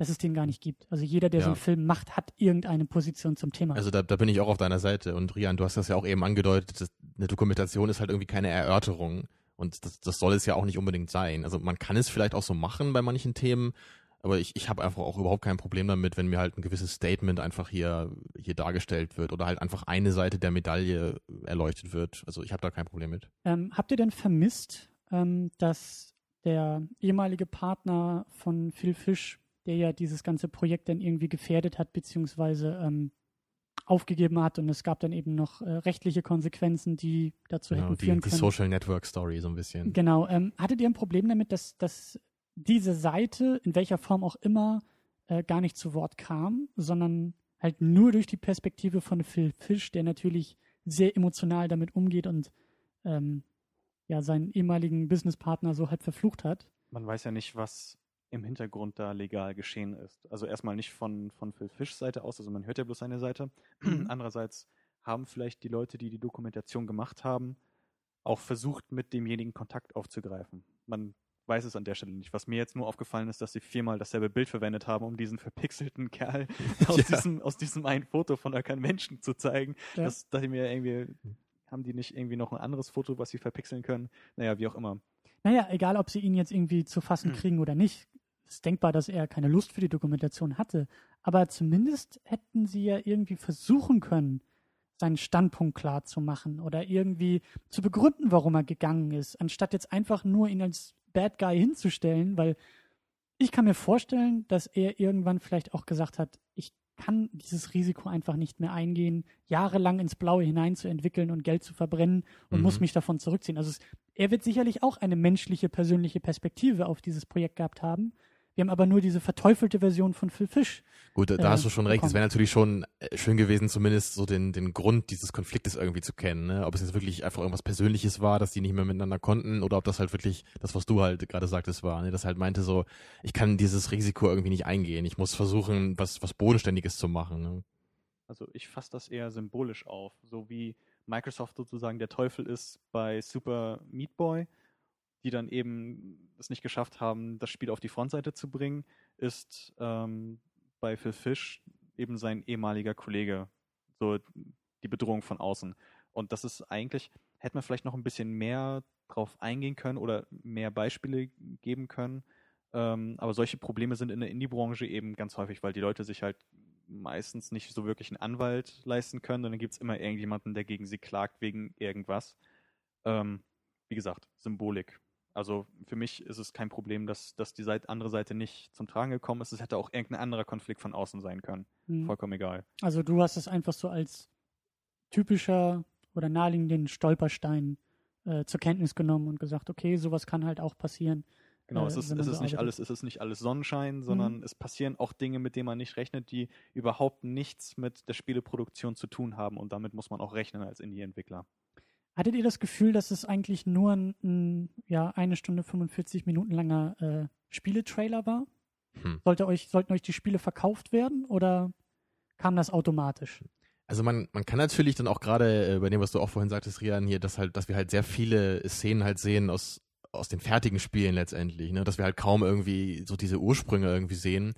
S3: dass es den gar nicht gibt. Also jeder, der so
S4: Ja.
S3: einen Film macht, hat irgendeine Position zum Thema.
S4: Also da, da bin ich auch auf deiner Seite. Und Rian, du hast das ja auch eben angedeutet, dass eine Dokumentation ist halt irgendwie keine Erörterung. Und das, das soll es ja auch nicht unbedingt sein. Also man kann es vielleicht auch so machen bei manchen Themen, aber ich, ich habe einfach auch überhaupt kein Problem damit, wenn mir halt ein gewisses Statement einfach hier, hier dargestellt wird oder halt einfach eine Seite der Medaille erleuchtet wird. Also ich habe da kein Problem mit.
S3: Ähm, habt ihr denn vermisst, ähm, dass der ehemalige Partner von Phil Fish, der ja dieses ganze Projekt dann irgendwie gefährdet hat, beziehungsweise ähm, aufgegeben hat und es gab dann eben noch äh, rechtliche Konsequenzen, die dazu
S4: Genau,
S3: hätten
S4: die,
S3: führen
S4: die
S3: können.
S4: Social Network Story so ein bisschen.
S3: Genau. Ähm, hattet ihr ein Problem damit, dass, dass diese Seite, in welcher Form auch immer, äh, gar nicht zu Wort kam, sondern halt nur durch die Perspektive von Phil Fish, der natürlich sehr emotional damit umgeht und ähm, ja seinen ehemaligen Businesspartner so halb verflucht hat?
S5: Man weiß ja nicht, was im Hintergrund da legal geschehen ist. Also erstmal nicht von, von Phil Fish Seite aus, also man hört ja bloß seine Seite.
S3: Mhm.
S5: Andererseits haben vielleicht die Leute, die die Dokumentation gemacht haben, auch versucht, mit demjenigen Kontakt aufzugreifen. Man weiß es an der Stelle nicht. Was mir jetzt nur aufgefallen ist, dass sie viermal dasselbe Bild verwendet haben, um diesen verpixelten Kerl aus,
S4: Ja.
S5: diesem, aus diesem einen Foto von der Convention zu zeigen.
S3: Ja.
S5: Das dachte ich mir irgendwie, haben die nicht irgendwie noch ein anderes Foto, was sie verpixeln können? Naja, wie auch immer.
S3: Naja, egal, ob sie ihn jetzt irgendwie zu fassen
S5: Mhm.
S3: kriegen oder nicht. Es ist denkbar, dass er keine Lust für die Dokumentation hatte. Aber zumindest hätten sie ja irgendwie versuchen können, seinen Standpunkt klar zu machen oder irgendwie zu begründen, warum er gegangen ist, anstatt jetzt einfach nur ihn als Bad Guy hinzustellen, weil ich kann mir vorstellen, dass er irgendwann vielleicht auch gesagt hat, ich kann dieses Risiko einfach nicht mehr eingehen, jahrelang ins Blaue hinein zu entwickeln und Geld zu verbrennen und
S4: Mhm.
S3: muss mich davon zurückziehen. Also es, er wird sicherlich auch eine menschliche, persönliche Perspektive auf dieses Projekt gehabt haben. Wir haben aber nur diese verteufelte Version von Phil Fish.
S4: Gut, da,
S3: äh,
S4: hast du schon recht. Es wäre natürlich schon äh, schön gewesen, zumindest so den, den Grund dieses Konfliktes irgendwie zu kennen. Ne? Ob es jetzt wirklich einfach irgendwas Persönliches war, dass die nicht mehr miteinander konnten, oder ob das halt wirklich das, was du halt gerade sagtest, war. Ne? Das halt meinte so, ich kann dieses Risiko irgendwie nicht eingehen. Ich muss versuchen, was, was Bodenständiges zu machen. Ne?
S5: Also ich fasse das eher symbolisch auf, so wie Microsoft sozusagen der Teufel ist bei Super Meat Boy, die dann eben es nicht geschafft haben, das Spiel auf die Frontseite zu bringen, ist ähm, bei Phil Fish eben sein ehemaliger Kollege, so die Bedrohung von außen. Und das ist eigentlich, hätte man vielleicht noch ein bisschen mehr drauf eingehen können oder mehr Beispiele geben können. Ähm, aber solche Probleme sind in der Indie-Branche eben ganz häufig, weil die Leute sich halt meistens nicht so wirklich einen Anwalt leisten können und dann gibt es immer irgendjemanden, der gegen sie klagt wegen irgendwas. Ähm, wie gesagt, Symbolik. Also für mich ist es kein Problem, dass, dass die Seite, andere Seite nicht zum Tragen gekommen ist. Es hätte auch irgendein anderer Konflikt von außen sein können.
S3: Hm.
S5: Vollkommen egal.
S3: Also du hast es einfach so als typischer oder naheliegenden Stolperstein äh, zur Kenntnis genommen und gesagt, okay, sowas kann halt auch passieren.
S5: Genau,
S3: äh,
S5: es ist,
S3: wenn
S5: es ist
S3: so
S5: nicht alles, es ist nicht alles Sonnenschein, sondern es passieren auch Dinge, mit denen man nicht rechnet, die überhaupt nichts mit der Spieleproduktion zu tun haben und damit muss man auch rechnen als Indie-Entwickler.
S3: Hattet ihr das Gefühl, dass es eigentlich nur ein, ein ja, eine Stunde 45 Minuten langer äh, Spieletrailer war?
S4: Hm.
S3: Sollte euch, sollten euch die Spiele verkauft werden oder kam das automatisch?
S4: Also man, man kann natürlich dann auch gerade äh, bei dem, was du auch vorhin sagtest, Rian, hier, dass halt, dass wir halt sehr viele Szenen halt sehen aus, aus den fertigen Spielen letztendlich, ne? Dass wir halt kaum irgendwie so diese Ursprünge irgendwie sehen.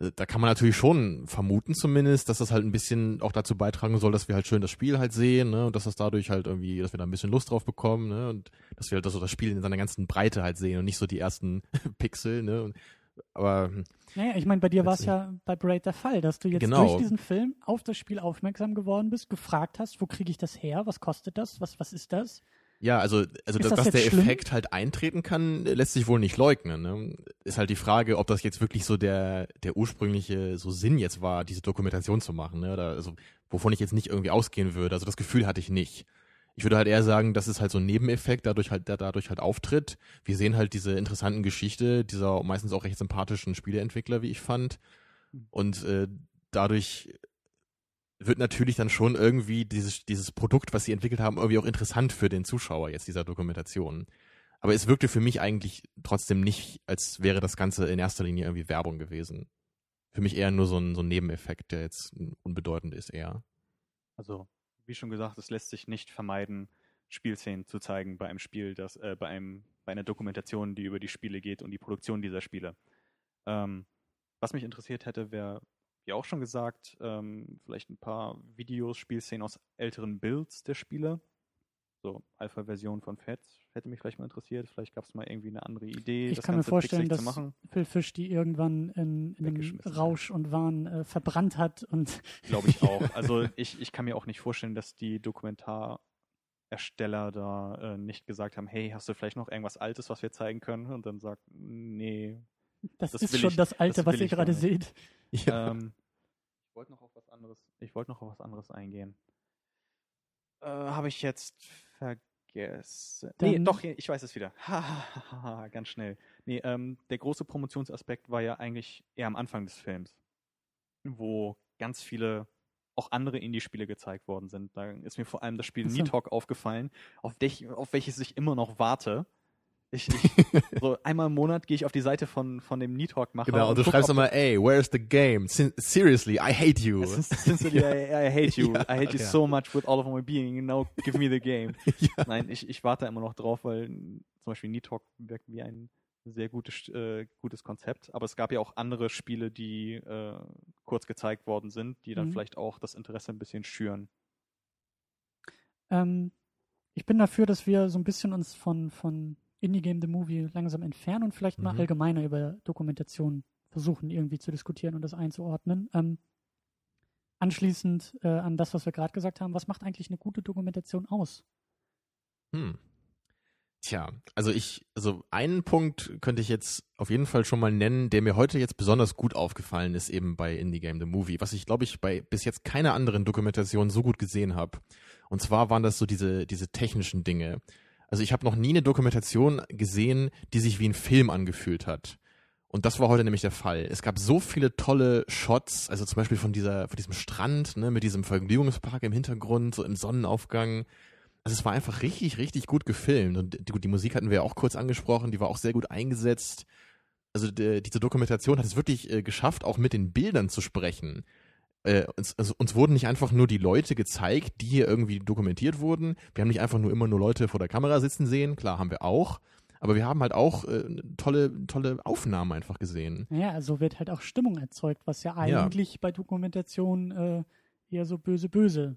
S4: Äh, Da kann man natürlich schon vermuten zumindest, dass das halt ein bisschen auch dazu beitragen soll, dass wir halt schön das Spiel halt sehen, ne? Und dass das dadurch halt irgendwie, dass wir da ein bisschen Lust drauf bekommen, ne? Und dass wir halt das, so das Spiel in seiner ganzen Breite halt sehen und nicht so die ersten Pixel, ne? Und, aber hm,
S3: Naja, ich meine, bei dir war es ja bei Braid der Fall, dass du jetzt
S4: Genau.
S3: durch diesen Film auf das Spiel aufmerksam geworden bist, gefragt hast, wo kriege ich das her, was kostet das, was, was ist das?
S4: Ja, also, also dass,
S3: das
S4: dass der
S3: schlimm?
S4: Effekt halt eintreten kann, lässt sich wohl nicht leugnen. Ne? Ist halt die Frage, ob das jetzt wirklich so der, der ursprüngliche so Sinn jetzt war, diese Dokumentation zu machen. Ne? Oder, also, wovon ich jetzt nicht irgendwie ausgehen würde. Also das Gefühl hatte ich nicht. Ich würde halt eher sagen, das ist halt so ein Nebeneffekt, dadurch halt, der dadurch halt auftritt. Wir sehen halt diese interessanten Geschichte dieser meistens auch recht sympathischen Spieleentwickler, wie ich fand. Und äh, dadurch wird natürlich dann schon irgendwie dieses, dieses Produkt, was sie entwickelt haben, irgendwie auch interessant für den Zuschauer jetzt dieser Dokumentation. Aber es wirkte für mich eigentlich trotzdem nicht, als wäre das Ganze in erster Linie irgendwie Werbung gewesen. Für mich eher nur so ein, so ein Nebeneffekt, der jetzt unbedeutend ist eher.
S5: Also, wie schon gesagt, es lässt sich nicht vermeiden, Spielszenen zu zeigen bei einem Spiel, das, äh, bei einem, bei einer Dokumentation, die über die Spiele geht und die Produktion dieser Spiele. Ähm, was mich interessiert hätte, wäre, wie auch schon gesagt, ähm, vielleicht ein paar Videos, Spielszenen aus älteren Builds der Spiele. So Alpha-Version von Fett hätte mich vielleicht mal interessiert. Vielleicht gab es mal irgendwie eine andere Idee,
S3: Ich kann mir
S5: Ganze
S3: vorstellen,
S5: pixelig
S3: dass. Phil Fish die irgendwann in, in einem. Rausch und Wahn äh, verbrannt hat und
S5: Glaube ich auch. Also ich, ich kann mir auch nicht vorstellen, dass die Dokumentarersteller da äh, nicht gesagt haben, hey, hast du vielleicht noch irgendwas Altes, was wir zeigen können? Und dann sagt, nee,
S3: Das,
S5: Das
S3: ist schon
S5: ich-
S3: das Alter,
S5: das
S3: was ihr
S5: ich
S3: gerade seht.
S4: Ja.
S5: Ähm, ich wollte noch auf was anderes. Ich wollte noch auf was anderes eingehen. Äh, Habe ich jetzt vergessen. nee,
S3: Dann-
S5: doch, ich weiß es wieder. Ganz schnell. Nee, ähm, der große Promotionsaspekt war ja eigentlich eher am Anfang des Films, wo ganz viele auch andere Indie-Spiele gezeigt worden sind. Da ist mir vor allem das Spiel
S3: so.
S5: Nitok aufgefallen, auf, dich, auf welches ich immer noch warte. Ich, ich, so einmal im Monat gehe ich auf die Seite von, von dem Nitok-Macher.
S4: Genau, und du
S5: guck,
S4: schreibst immer, ey, where's the game? Sin seriously, I hate you.
S5: Sin- Sincerely, I, I hate you.
S4: Ja,
S5: I hate you
S4: ja.
S5: so much with all of my being. Now give me the game.
S4: ja.
S5: Nein, ich, ich warte immer noch drauf, weil zum Beispiel Nitok wirkt wie ein sehr gutes, äh, gutes Konzept. Aber es gab ja auch andere Spiele, die äh, kurz gezeigt worden sind, die dann
S3: Mhm.
S5: vielleicht auch das Interesse ein bisschen schüren.
S3: Ähm, ich bin dafür, dass wir so ein bisschen uns von, von Indie Game The Movie langsam entfernen und vielleicht mal
S4: Mhm.
S3: allgemeiner über Dokumentation versuchen, irgendwie zu diskutieren und das einzuordnen. Ähm, anschließend äh, an das, was wir gerade gesagt haben, was macht eigentlich eine gute Dokumentation aus?
S4: Hm. Tja, also ich, also einen Punkt könnte ich jetzt auf jeden Fall schon mal nennen, der mir heute jetzt besonders gut aufgefallen ist, eben bei Indie Game The Movie, was ich glaube ich bei bis jetzt keiner anderen Dokumentation so gut gesehen habe. Und zwar waren das so diese, diese technischen Dinge. Also ich habe noch nie eine Dokumentation gesehen, die sich wie ein Film angefühlt hat. Und das war heute nämlich der Fall. Es gab so viele tolle Shots, also zum Beispiel von dieser, von diesem Strand, ne, mit diesem Vergnügungspark im Hintergrund, so im Sonnenaufgang. Also es war einfach richtig, richtig gut gefilmt. Und die, die Musik hatten wir ja auch kurz angesprochen, die war auch sehr gut eingesetzt. Also die, diese Dokumentation hat es wirklich äh, geschafft, auch mit den Bildern zu sprechen. Äh, uns, also uns wurden nicht einfach nur die Leute gezeigt, die hier irgendwie dokumentiert wurden. Wir haben nicht einfach nur immer nur Leute vor der Kamera sitzen sehen, klar haben wir auch. Aber wir haben halt auch äh, tolle, tolle Aufnahmen einfach gesehen.
S3: Naja, also wird halt auch Stimmung erzeugt, was ja
S4: Ja.
S3: eigentlich bei Dokumentation äh, eher so böse, böse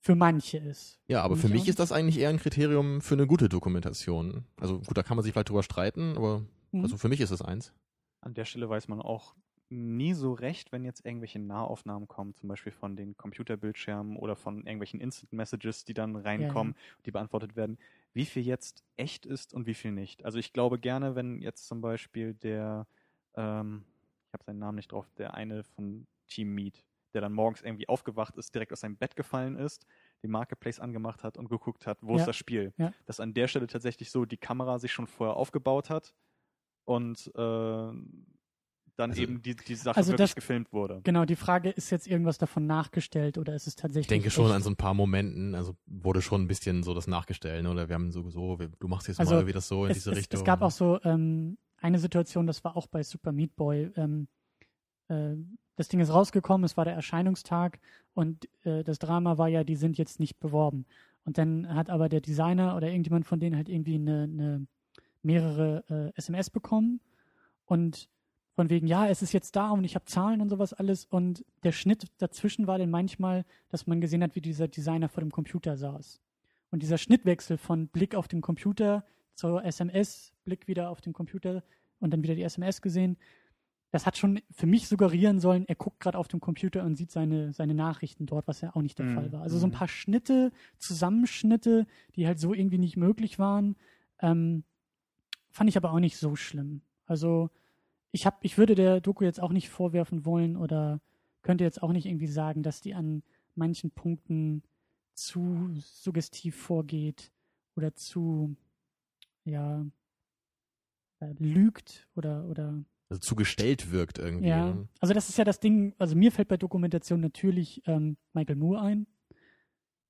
S3: für manche ist.
S4: Ja, aber für mich ist das eigentlich eher ein Kriterium für eine gute Dokumentation. Also gut, da kann man sich vielleicht drüber streiten, aber
S3: Mhm.
S4: also für mich ist es eins.
S5: An der Stelle weiß man auch nie so recht, wenn jetzt irgendwelche Nahaufnahmen kommen, zum Beispiel von den Computerbildschirmen oder von irgendwelchen Instant Messages, die dann reinkommen, die beantwortet werden, wie viel jetzt echt ist und wie viel nicht. Also ich glaube gerne, wenn jetzt zum Beispiel der, ähm, ich habe seinen Namen nicht drauf, der eine von Team Meet, der dann morgens irgendwie aufgewacht ist, direkt aus seinem Bett gefallen ist, den Marketplace angemacht hat und geguckt hat, wo
S3: Ja.
S5: ist das Spiel.
S3: Ja.
S5: Dass an der Stelle tatsächlich so die Kamera sich schon vorher aufgebaut hat und äh, dann
S4: Also-
S5: eben die, die Sache
S3: Also
S5: wirklich
S3: das-
S5: gefilmt wurde.
S3: Genau, die Frage ist jetzt irgendwas davon nachgestellt oder ist es tatsächlich.
S4: Ich denke schon
S3: echt?
S4: an so ein paar Momenten, also wurde schon ein bisschen so das nachgestellt, ne? oder wir haben so, so wir, du machst jetzt
S3: Also,
S4: mal wieder so in
S3: es,
S4: diese
S3: es,
S4: Richtung.
S3: es gab auch so ähm, eine Situation, das war auch bei Super Meat Boy. Ähm, äh, das Ding ist rausgekommen, es war der Erscheinungstag und äh, das Drama war ja, die sind jetzt nicht beworben. Und dann hat aber der Designer oder irgendjemand von denen halt irgendwie eine, eine mehrere äh, SMS bekommen und von wegen, ja, es ist jetzt da und ich habe Zahlen und sowas alles. Und der Schnitt dazwischen war dann manchmal, dass man gesehen hat, wie dieser Designer vor dem Computer saß. Und dieser Schnittwechsel von Blick auf den Computer zur SMS, Blick wieder auf den Computer und dann wieder die SMS gesehen, das hat schon für mich suggerieren sollen, er guckt gerade auf dem Computer und sieht seine, seine Nachrichten dort, was ja auch nicht der
S5: Mhm.
S3: Fall war. Also so ein
S5: Mhm.
S3: paar Schnitte, Zusammenschnitte, die halt so irgendwie nicht möglich waren, ähm, fand ich aber auch nicht so schlimm. Also ich hab, ich würde der Doku jetzt auch nicht vorwerfen wollen oder könnte jetzt auch nicht irgendwie sagen, dass die an manchen Punkten zu suggestiv vorgeht oder zu ja äh, lügt oder oder
S4: also zugestellt wirkt irgendwie.
S3: ja.
S4: Ne?
S3: Also das ist ja das Ding, also mir fällt bei Dokumentation natürlich ähm, Michael Moore ein.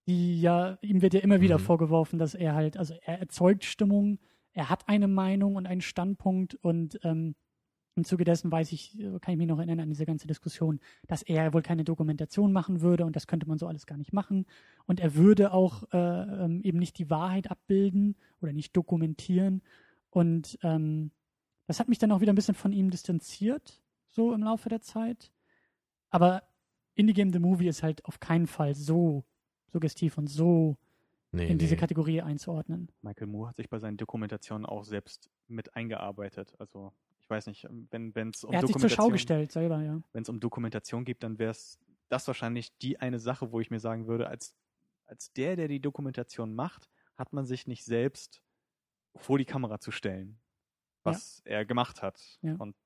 S3: Die ja, ihm wird ja immer wieder
S4: Mhm.
S3: vorgeworfen, dass er halt, also er erzeugt Stimmung, er hat eine Meinung und einen Standpunkt und ähm, im Zuge dessen weiß ich, äh, kann ich mich noch erinnern an diese ganze Diskussion, dass er wohl keine Dokumentation machen würde und das könnte man so alles gar nicht machen. Und er würde auch äh, ähm, eben nicht die Wahrheit abbilden oder nicht dokumentieren. Und ähm, das hat mich dann auch wieder ein bisschen von ihm distanziert, so im Laufe der Zeit. Aber Indie Game The Movie ist halt auf keinen Fall so suggestiv und so
S4: Nee,
S3: in diese
S4: nee.
S3: Kategorie einzuordnen.
S5: Michael Moore hat sich bei seinen Dokumentationen auch selbst mit eingearbeitet. Also ich weiß nicht, wenn es um
S3: er hat sich zur Schau
S5: Dokumentation
S3: gestellt, selber, ja.
S5: wenn es um Dokumentation geht, dann wäre es das wahrscheinlich die eine Sache, wo ich mir sagen würde, als, als der, der die Dokumentation macht, hat man sich nicht selbst vor die Kamera zu stellen, was er gemacht hat.
S3: Ja.
S5: Und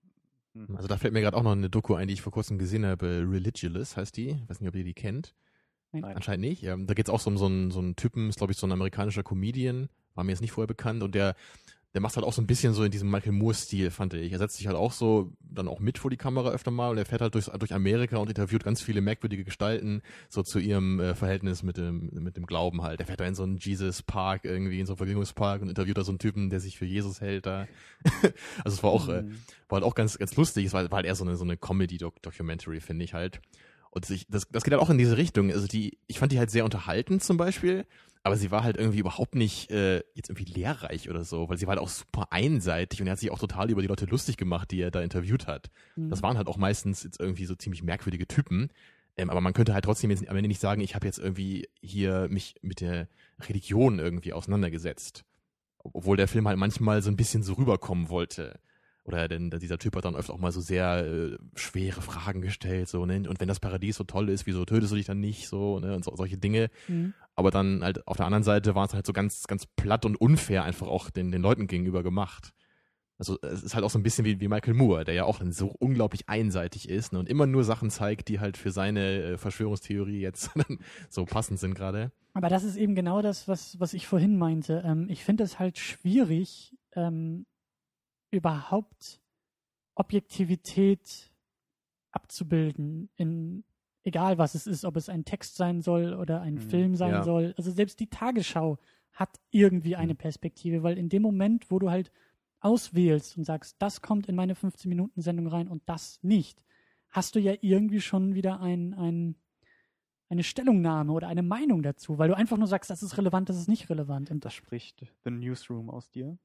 S5: Mhm.
S4: Also da fällt mir gerade auch noch eine Doku ein, die ich vor kurzem gesehen habe. Religious heißt die. Ich weiß nicht, ob ihr die kennt.
S3: Nein.
S5: Nein.
S4: Anscheinend nicht. Ja, da geht es auch so um so einen, so einen Typen, ist glaube ich so ein amerikanischer Comedian, war mir jetzt nicht vorher bekannt und der, der macht halt auch so ein bisschen so in diesem Michael Moore-Stil, fand ich. Er setzt sich halt auch so dann auch mit vor die Kamera öfter mal und er fährt halt durch, durch Amerika und interviewt ganz viele merkwürdige Gestalten so zu ihrem äh, Verhältnis mit dem, mit dem Glauben halt. Er fährt da in so einen Jesus-Park irgendwie, in so einen Vergnügungspark und interviewt da so einen Typen, der sich für Jesus hält da. also es war auch, äh,
S5: Mhm.
S4: war halt auch ganz, ganz lustig. Es war, war halt eher so eine, so eine Comedy-Documentary, finde ich halt. Und ich, das, das geht halt auch in diese Richtung. Also die, ich fand die halt sehr unterhaltend zum Beispiel, aber sie war halt irgendwie überhaupt nicht äh, jetzt irgendwie lehrreich oder so, weil sie war halt auch super einseitig und er hat sich auch total über die Leute lustig gemacht, die er da interviewt hat.
S3: Mhm.
S4: Das waren halt auch meistens jetzt irgendwie so ziemlich merkwürdige Typen. Ähm, aber man könnte halt trotzdem jetzt am Ende nicht sagen, ich habe jetzt irgendwie hier mich mit der Religion irgendwie auseinandergesetzt. Obwohl der Film halt manchmal so ein bisschen so rüberkommen wollte. Oder denn dieser Typ hat dann öfter auch mal so sehr äh, schwere Fragen gestellt, so, ne? Und wenn das Paradies so toll ist, wieso tötest du dich dann nicht, so, ne? Und so, solche Dinge.
S3: Mhm.
S4: Aber dann halt auf der anderen Seite war es halt so ganz, ganz platt und unfair einfach auch den, den Leuten gegenüber gemacht. Also es ist halt auch so ein bisschen wie, wie Michael Moore, der ja auch so unglaublich einseitig ist ne, und immer nur Sachen zeigt, die halt für seine äh, Verschwörungstheorie jetzt so passend sind gerade.
S3: Aber das ist eben genau das, was, was ich vorhin meinte. Ähm, ich finde es halt schwierig, ähm, überhaupt Objektivität abzubilden in egal was es ist, ob es ein Text sein soll oder ein
S5: Mhm,
S3: Film sein
S4: ja.
S3: soll. Also selbst die Tagesschau hat irgendwie eine
S4: Mhm.
S3: Perspektive, weil in dem Moment, wo du halt auswählst und sagst, das kommt in meine 15-Minuten-Sendung rein und das nicht, hast du ja irgendwie schon wieder ein, ein, eine Stellungnahme oder eine Meinung dazu, weil du einfach nur sagst, das ist relevant, das ist nicht relevant. Und
S5: Das spricht The Newsroom aus dir.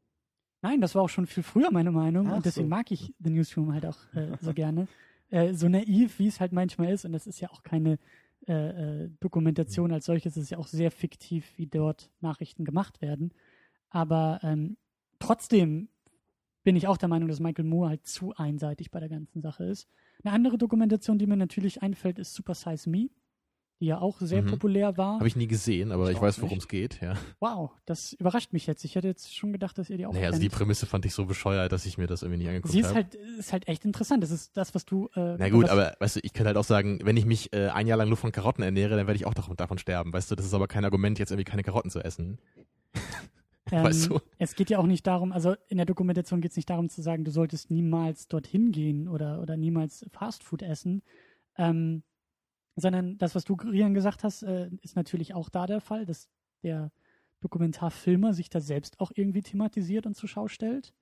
S3: Nein, das war auch schon viel früher meine Meinung
S5: Ach
S3: und deswegen
S5: so.
S3: mag ich The Newsroom halt auch äh, so gerne. Äh, so naiv, wie es halt manchmal ist und das ist ja auch keine äh, äh, Dokumentation als solches, es ist ja auch sehr fiktiv, wie dort Nachrichten gemacht werden. Aber ähm, trotzdem bin ich auch der Meinung, dass Michael Moore halt zu einseitig bei der ganzen Sache ist. Eine andere Dokumentation, die mir natürlich einfällt, ist Super Size Me, die ja auch sehr
S4: Mhm.
S3: populär war.
S4: Habe ich nie gesehen, aber
S5: Ich
S4: ich, weiß, worum es geht, ja.
S3: Wow, das überrascht mich jetzt. Ich hätte jetzt schon gedacht, dass ihr die auch
S4: Naja, also die. Prämisse fand ich so bescheuert, dass ich mir das irgendwie nicht angeguckt
S3: Sie ist
S4: habe.
S3: halt, ist halt echt interessant. Das ist das, was du. Äh,
S4: Na gut, aber weißt du, ich kann halt auch sagen, wenn ich mich äh, ein Jahr lang nur von Karotten ernähre, dann werde ich auch davon, davon sterben. Weißt du, das ist aber kein Argument, jetzt irgendwie keine Karotten zu essen.
S3: ähm,
S4: weißt du?
S3: Es geht ja auch nicht darum, also in der Dokumentation geht es nicht darum zu sagen, du solltest niemals dorthin gehen oder, oder niemals Fastfood essen. Ähm, sondern das, was du, Rian, gesagt hast, äh, ist natürlich auch da der Fall, dass der Dokumentarfilmer sich da selbst auch irgendwie thematisiert und zur Schau stellt,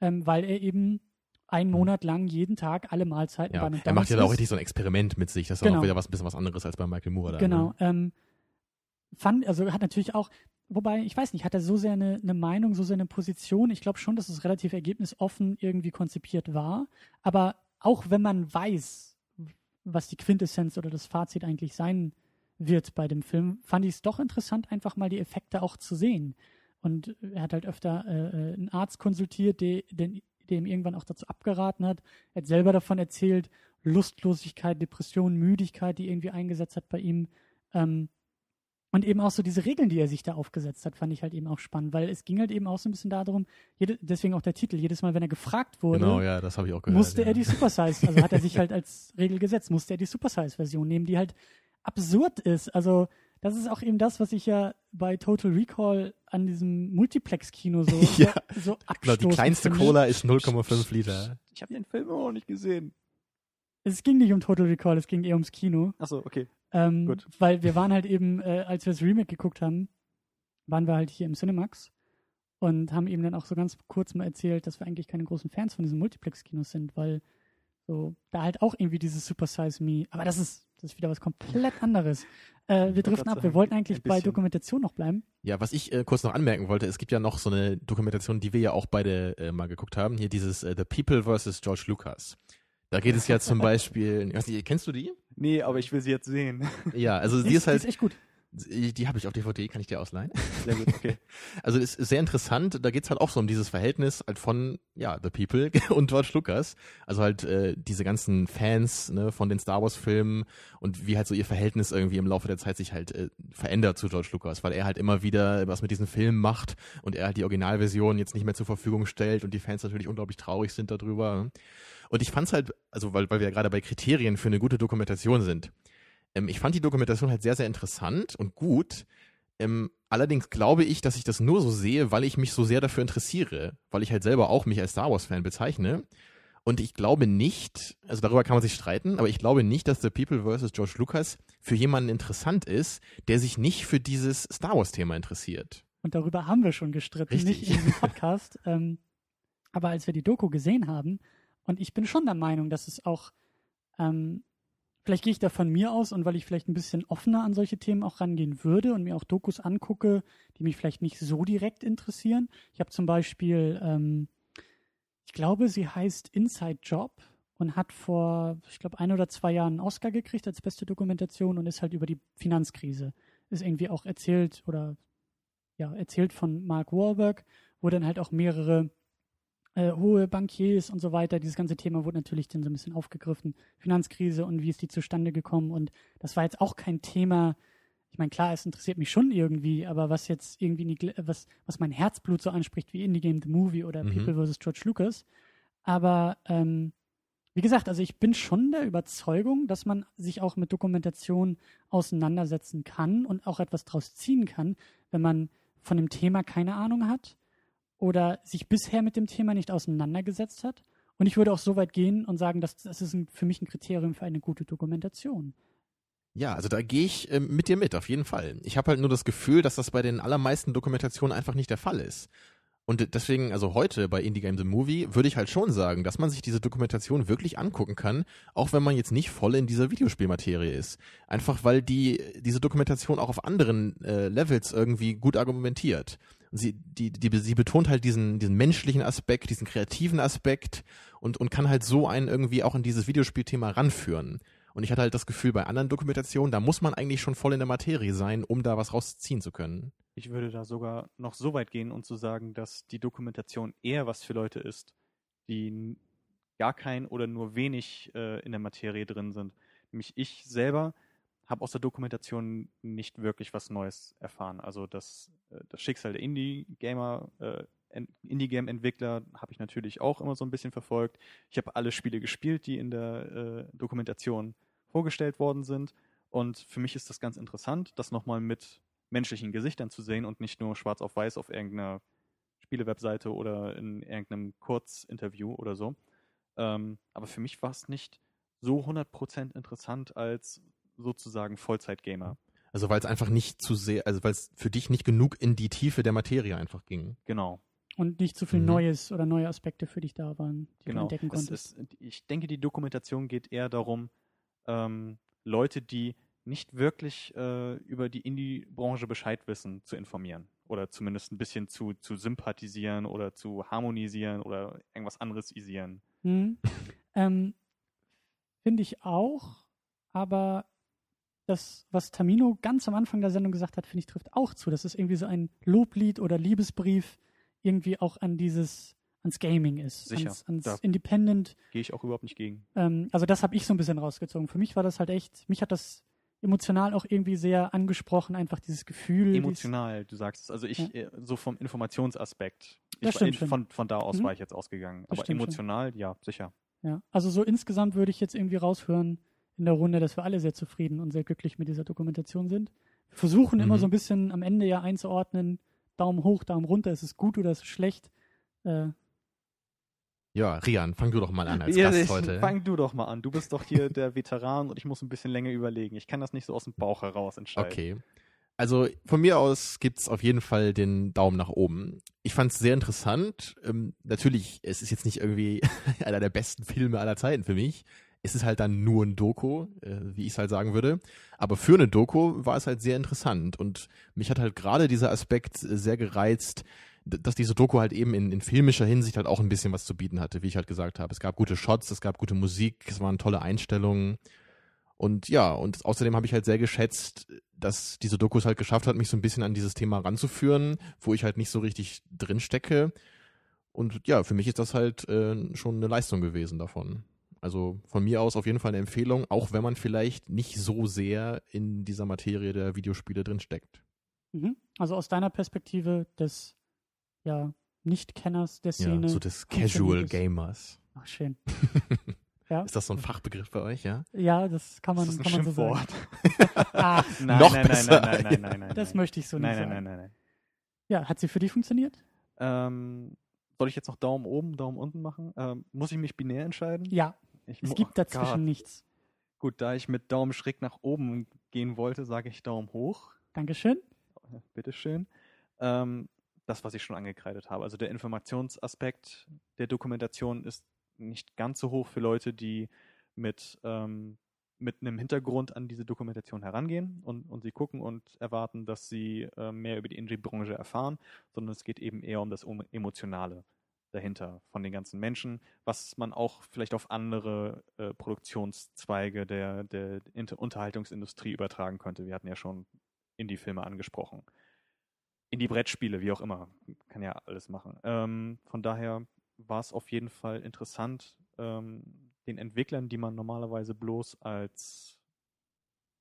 S3: ähm, weil er eben einen Monat lang jeden Tag alle Mahlzeiten
S4: Ja,
S3: bei
S4: er
S3: McDonald's
S4: macht ja da auch richtig so ein Experiment mit sich. Das ist
S3: Genau.
S4: auch wieder was, ein bisschen was anderes als bei Michael Moore. Da,
S3: Genau.
S4: Ne?
S3: Ähm, fand, also hat natürlich auch, wobei, ich weiß nicht, hat er so sehr eine, eine Meinung, so sehr eine Position? Ich glaube schon, dass es relativ ergebnisoffen irgendwie konzipiert war. Aber auch wenn man weiß, was die Quintessenz oder das Fazit eigentlich sein wird bei dem Film, fand ich es doch interessant, einfach mal die Effekte auch zu sehen. Und er hat halt öfter äh, äh, einen Arzt konsultiert, der, den, der ihm irgendwann auch dazu abgeraten hat. Er hat selber davon erzählt, Lustlosigkeit, Depression, Müdigkeit, die irgendwie eingesetzt hat bei ihm. Ähm, und eben auch so diese Regeln, die er sich da aufgesetzt hat, fand ich halt eben auch spannend, weil es ging halt eben auch so ein bisschen darum, jede, deswegen auch der Titel, jedes Mal, wenn er gefragt wurde,
S4: Genau, ja, das ich auch gehört.
S3: musste
S4: ja.
S3: er die Supersize, also hat er sich halt als Regel gesetzt, musste er die Supersize-Version nehmen, die halt absurd ist. Also das ist auch eben das, was ich ja bei Total Recall an diesem Multiplex-Kino so,
S4: Ja.
S3: so, so
S4: Genau, die
S3: abstoßend
S4: kleinste
S3: finde.
S4: Cola ist 0,5 Liter.
S5: Ich habe den Film immer noch nicht gesehen.
S3: Es ging nicht um Total Recall, es ging eher ums Kino.
S5: Achso, okay.
S3: Ähm,
S5: Gut.
S3: Weil wir waren halt eben, äh, als wir das Remake geguckt haben, waren wir halt hier im Cinemax und haben ihm dann auch so ganz kurz mal erzählt, dass wir eigentlich keine großen Fans von diesen Multiplex-Kinos sind, weil so da halt auch irgendwie dieses Super Size Me, aber das ist, das ist wieder was komplett anderes. Äh, wir driften ab, wir wollten eigentlich bei. Dokumentation noch bleiben.
S4: Ja, was ich äh, kurz noch anmerken wollte, es gibt ja noch so eine Dokumentation, die wir ja auch beide äh, mal geguckt haben. Hier dieses äh, The People vs. George Lucas. Da geht es ja zum Beispiel, ich weiß nicht, kennst du die?
S5: Nee, aber ich will sie jetzt sehen.
S4: Ja, also
S3: Die
S4: die ist
S3: die
S4: halt,
S3: ist echt gut.
S4: Die habe ich auf DVD, kann ich dir ausleihen.
S5: Sehr gut, okay.
S4: Also es ist sehr interessant, da geht's halt auch so um dieses Verhältnis halt von, ja, The People und George Lucas. Also halt äh, diese ganzen Fans ne, von den Star Wars-Filmen und wie halt so ihr Verhältnis irgendwie im Laufe der Zeit sich halt äh, verändert zu George Lucas, weil er halt immer wieder was mit diesen Filmen macht und er halt die Originalversion jetzt nicht mehr zur Verfügung stellt und die Fans natürlich unglaublich traurig sind darüber. Ne? Und ich fand's halt, also weil, weil wir ja gerade bei Kriterien für eine gute Dokumentation sind. Ähm, ich fand die Dokumentation halt sehr, sehr interessant und gut. Ähm, allerdings glaube ich, dass ich das nur so sehe, weil ich mich so sehr dafür interessiere, weil ich halt selber auch mich als Star Wars-Fan bezeichne. Und ich glaube nicht, also darüber kann man sich streiten, aber ich glaube nicht, dass The People vs. George Lucas für jemanden interessant ist, der sich nicht für dieses Star Wars-Thema interessiert.
S3: Und darüber haben wir schon gestritten,
S4: Richtig.
S3: nicht in diesem Podcast. ähm, aber als wir die Doku gesehen haben, und ich bin schon der Meinung, dass es auch, ähm, vielleicht gehe ich da von mir aus und weil ich vielleicht ein bisschen offener an solche Themen auch rangehen würde und mir auch Dokus angucke, die mich vielleicht nicht so direkt interessieren. Ich habe zum Beispiel, ähm, ich glaube, sie heißt Inside Job und hat vor, ich glaube, ein oder zwei Jahren einen Oscar gekriegt als beste Dokumentation und ist halt über die Finanzkrise. Ist irgendwie auch erzählt oder ja, erzählt von Mark Wahlberg, wo dann halt auch mehrere äh, hohe Bankiers und so weiter, dieses ganze Thema wurde natürlich dann so ein bisschen aufgegriffen. Finanzkrise und wie ist die zustande gekommen und das war jetzt auch kein Thema, ich meine, klar, es interessiert mich schon irgendwie, aber was jetzt irgendwie, die, was, was mein Herzblut so anspricht wie Indie Game The Movie oder
S4: Mhm.
S3: People vs. George Lucas. Aber ähm, wie gesagt, also ich bin schon der Überzeugung, dass man sich auch mit Dokumentation auseinandersetzen kann und auch etwas draus ziehen kann, wenn man von dem Thema keine Ahnung hat oder sich bisher mit dem Thema nicht auseinandergesetzt hat. Und ich würde auch so weit gehen und sagen, dass das ist ein, für mich ein Kriterium für eine gute Dokumentation.
S4: Ja, also da gehe ich ähm, mit dir mit, auf jeden Fall. Ich habe halt nur das Gefühl, dass das bei den allermeisten Dokumentationen einfach nicht der Fall ist. Und deswegen, also heute bei Indie Game The Movie, würde ich halt schon sagen, dass man sich diese Dokumentation wirklich angucken kann, auch wenn man jetzt nicht voll in dieser Videospielmaterie ist. Einfach weil die, diese Dokumentation auch auf anderen äh, Levels irgendwie gut argumentiert. Sie, die, die, sie betont halt diesen, diesen menschlichen Aspekt, diesen kreativen Aspekt und, und kann halt so einen irgendwie auch in dieses Videospielthema ranführen. Und ich hatte halt das Gefühl, bei anderen Dokumentationen, da muss man eigentlich schon voll in der Materie sein, um da was rausziehen zu können.
S5: Ich würde da sogar noch so weit gehen und zu sagen, dass die Dokumentation eher was für Leute ist, die gar kein oder nur wenig äh, in der Materie drin sind. Nämlich ich selber habe aus der Dokumentation nicht wirklich was Neues erfahren. Also das, äh, das Schicksal der Indie-Gamer, äh, En- Indie-Game-Entwickler habe ich natürlich auch immer so ein bisschen verfolgt. Ich habe alle Spiele gespielt, die in der äh, Dokumentation vorgestellt worden sind. Und für mich ist das ganz interessant, das nochmal mit menschlichen Gesichtern zu sehen und nicht nur schwarz auf weiß auf irgendeiner Spielewebseite oder in irgendeinem Kurzinterview oder so. Ähm, aber für mich war es nicht so 100% interessant als sozusagen Vollzeit-Gamer.
S4: Also weil es einfach nicht zu sehr, also weil es für dich nicht genug in die Tiefe der Materie einfach ging.
S5: Genau.
S3: Und nicht zu viel
S4: Mhm.
S3: Neues oder neue Aspekte für dich da waren, die du
S5: Genau.
S3: entdecken
S5: Es
S3: konntest.
S5: ist, ich denke, die Dokumentation geht eher darum, ähm, Leute, die nicht wirklich äh, über die Indie-Branche Bescheid wissen, zu informieren. Oder zumindest ein bisschen zu, zu sympathisieren oder zu harmonisieren oder irgendwas anderes isieren.
S3: Hm. ähm, Finde ich auch, aber das, was Tamino ganz am Anfang der Sendung gesagt hat, finde ich, trifft auch zu. Das ist irgendwie so ein Loblied oder Liebesbrief irgendwie auch an dieses, ans Gaming ist.
S5: Sicher.
S3: Ans, ans Independent.
S5: Gehe ich auch überhaupt nicht gegen.
S3: Ähm, also das habe ich so ein bisschen rausgezogen. Für mich war das halt echt, mich hat das emotional auch irgendwie sehr angesprochen, einfach dieses Gefühl. dieses-
S5: Emotional, du sagst es. Also ich,
S3: Ja.
S5: äh, so vom Informationsaspekt.
S3: Das
S5: Ich,
S3: stimmt
S5: in- von, von da aus
S3: Mhm.
S5: war ich jetzt ausgegangen.
S3: Das
S5: Aber
S3: stimmt schon.
S5: emotional, ja, sicher.
S3: Ja, also so insgesamt würde ich jetzt irgendwie raushören in der Runde, dass wir alle sehr zufrieden und sehr glücklich mit dieser Dokumentation sind. Wir versuchen immer
S4: Mhm.
S3: so ein bisschen am Ende ja einzuordnen, Daumen hoch, Daumen runter, ist es gut oder ist es schlecht? Äh,
S4: Ja, Rian, fang du doch mal an als
S5: Ja,
S4: Gast
S5: ich-
S4: heute.
S5: Fang du doch mal an. Du bist doch hier der Veteran und ich muss ein bisschen länger überlegen. Ich kann das nicht so aus dem Bauch heraus entscheiden.
S4: Okay. Also von mir aus gibt's auf jeden Fall den Daumen nach oben. Ich fand's sehr interessant. Ähm, natürlich, es ist jetzt nicht irgendwie einer der besten Filme aller Zeiten für mich. Es ist halt dann nur ein Doku, äh, wie ich es halt sagen würde. Aber für eine Doku war es halt sehr interessant. Und mich hat halt gerade dieser Aspekt äh, sehr gereizt, dass diese Doku halt eben in, in filmischer Hinsicht halt auch ein bisschen was zu bieten hatte, wie ich halt gesagt habe. Es gab gute Shots, es gab gute Musik, es waren tolle Einstellungen. Und ja, und außerdem habe ich halt sehr geschätzt, dass diese Dokus halt geschafft hat, mich so ein bisschen an dieses Thema ranzuführen, wo ich halt nicht so richtig drin stecke. Und ja, für mich ist das halt äh, schon eine Leistung gewesen davon. Also von mir aus auf jeden Fall eine Empfehlung, auch wenn man vielleicht nicht so sehr in dieser Materie der Videospiele drin steckt.
S3: Mhm. Also aus deiner Perspektive des ja, Nicht-Kenners der Szene.
S4: Ja, so des Casual. Gamers.
S3: Ach, schön. Ja.
S4: Ist das so ein Fachbegriff bei euch, ja?
S3: Ja, das kann man,
S5: das
S3: kann man so sagen. Ah,
S5: Nein,
S4: Noch
S5: nein,
S4: besser.
S5: nein, nein, nein, nein, nein.
S3: das
S5: nein.
S3: möchte ich so nicht
S5: nein,
S3: sagen.
S5: nein, nein, nein, nein.
S3: Ja, hat sie für dich funktioniert?
S5: Ähm, soll ich jetzt noch Daumen oben, Daumen unten machen? Ähm, muss ich mich binär entscheiden?
S3: Ja,
S5: Ich
S3: es gibt
S5: oh
S3: dazwischen
S5: Gott.
S3: nichts.
S5: Gut, da ich mit Daumen schräg nach oben gehen wollte, sage ich Daumen hoch.
S3: Dankeschön.
S5: Bitteschön. Ähm, das, was ich schon angekreidet habe. Also der Informationsaspekt der Dokumentation ist nicht ganz so hoch für Leute, die mit, ähm, mit einem Hintergrund an diese Dokumentation herangehen und, und sie gucken und erwarten, dass sie äh, mehr über die Indie-Branche erfahren, sondern es geht eben eher um das Emotionale dahinter von den ganzen Menschen, was man auch vielleicht auf andere äh, Produktionszweige der, der Inter Unterhaltungsindustrie übertragen könnte. Wir hatten ja schon Indie-Filme angesprochen. Indie-Brettspiele, wie auch immer. Kann ja alles machen. Ähm, von daher war es auf jeden Fall interessant, ähm, den Entwicklern, die man normalerweise bloß als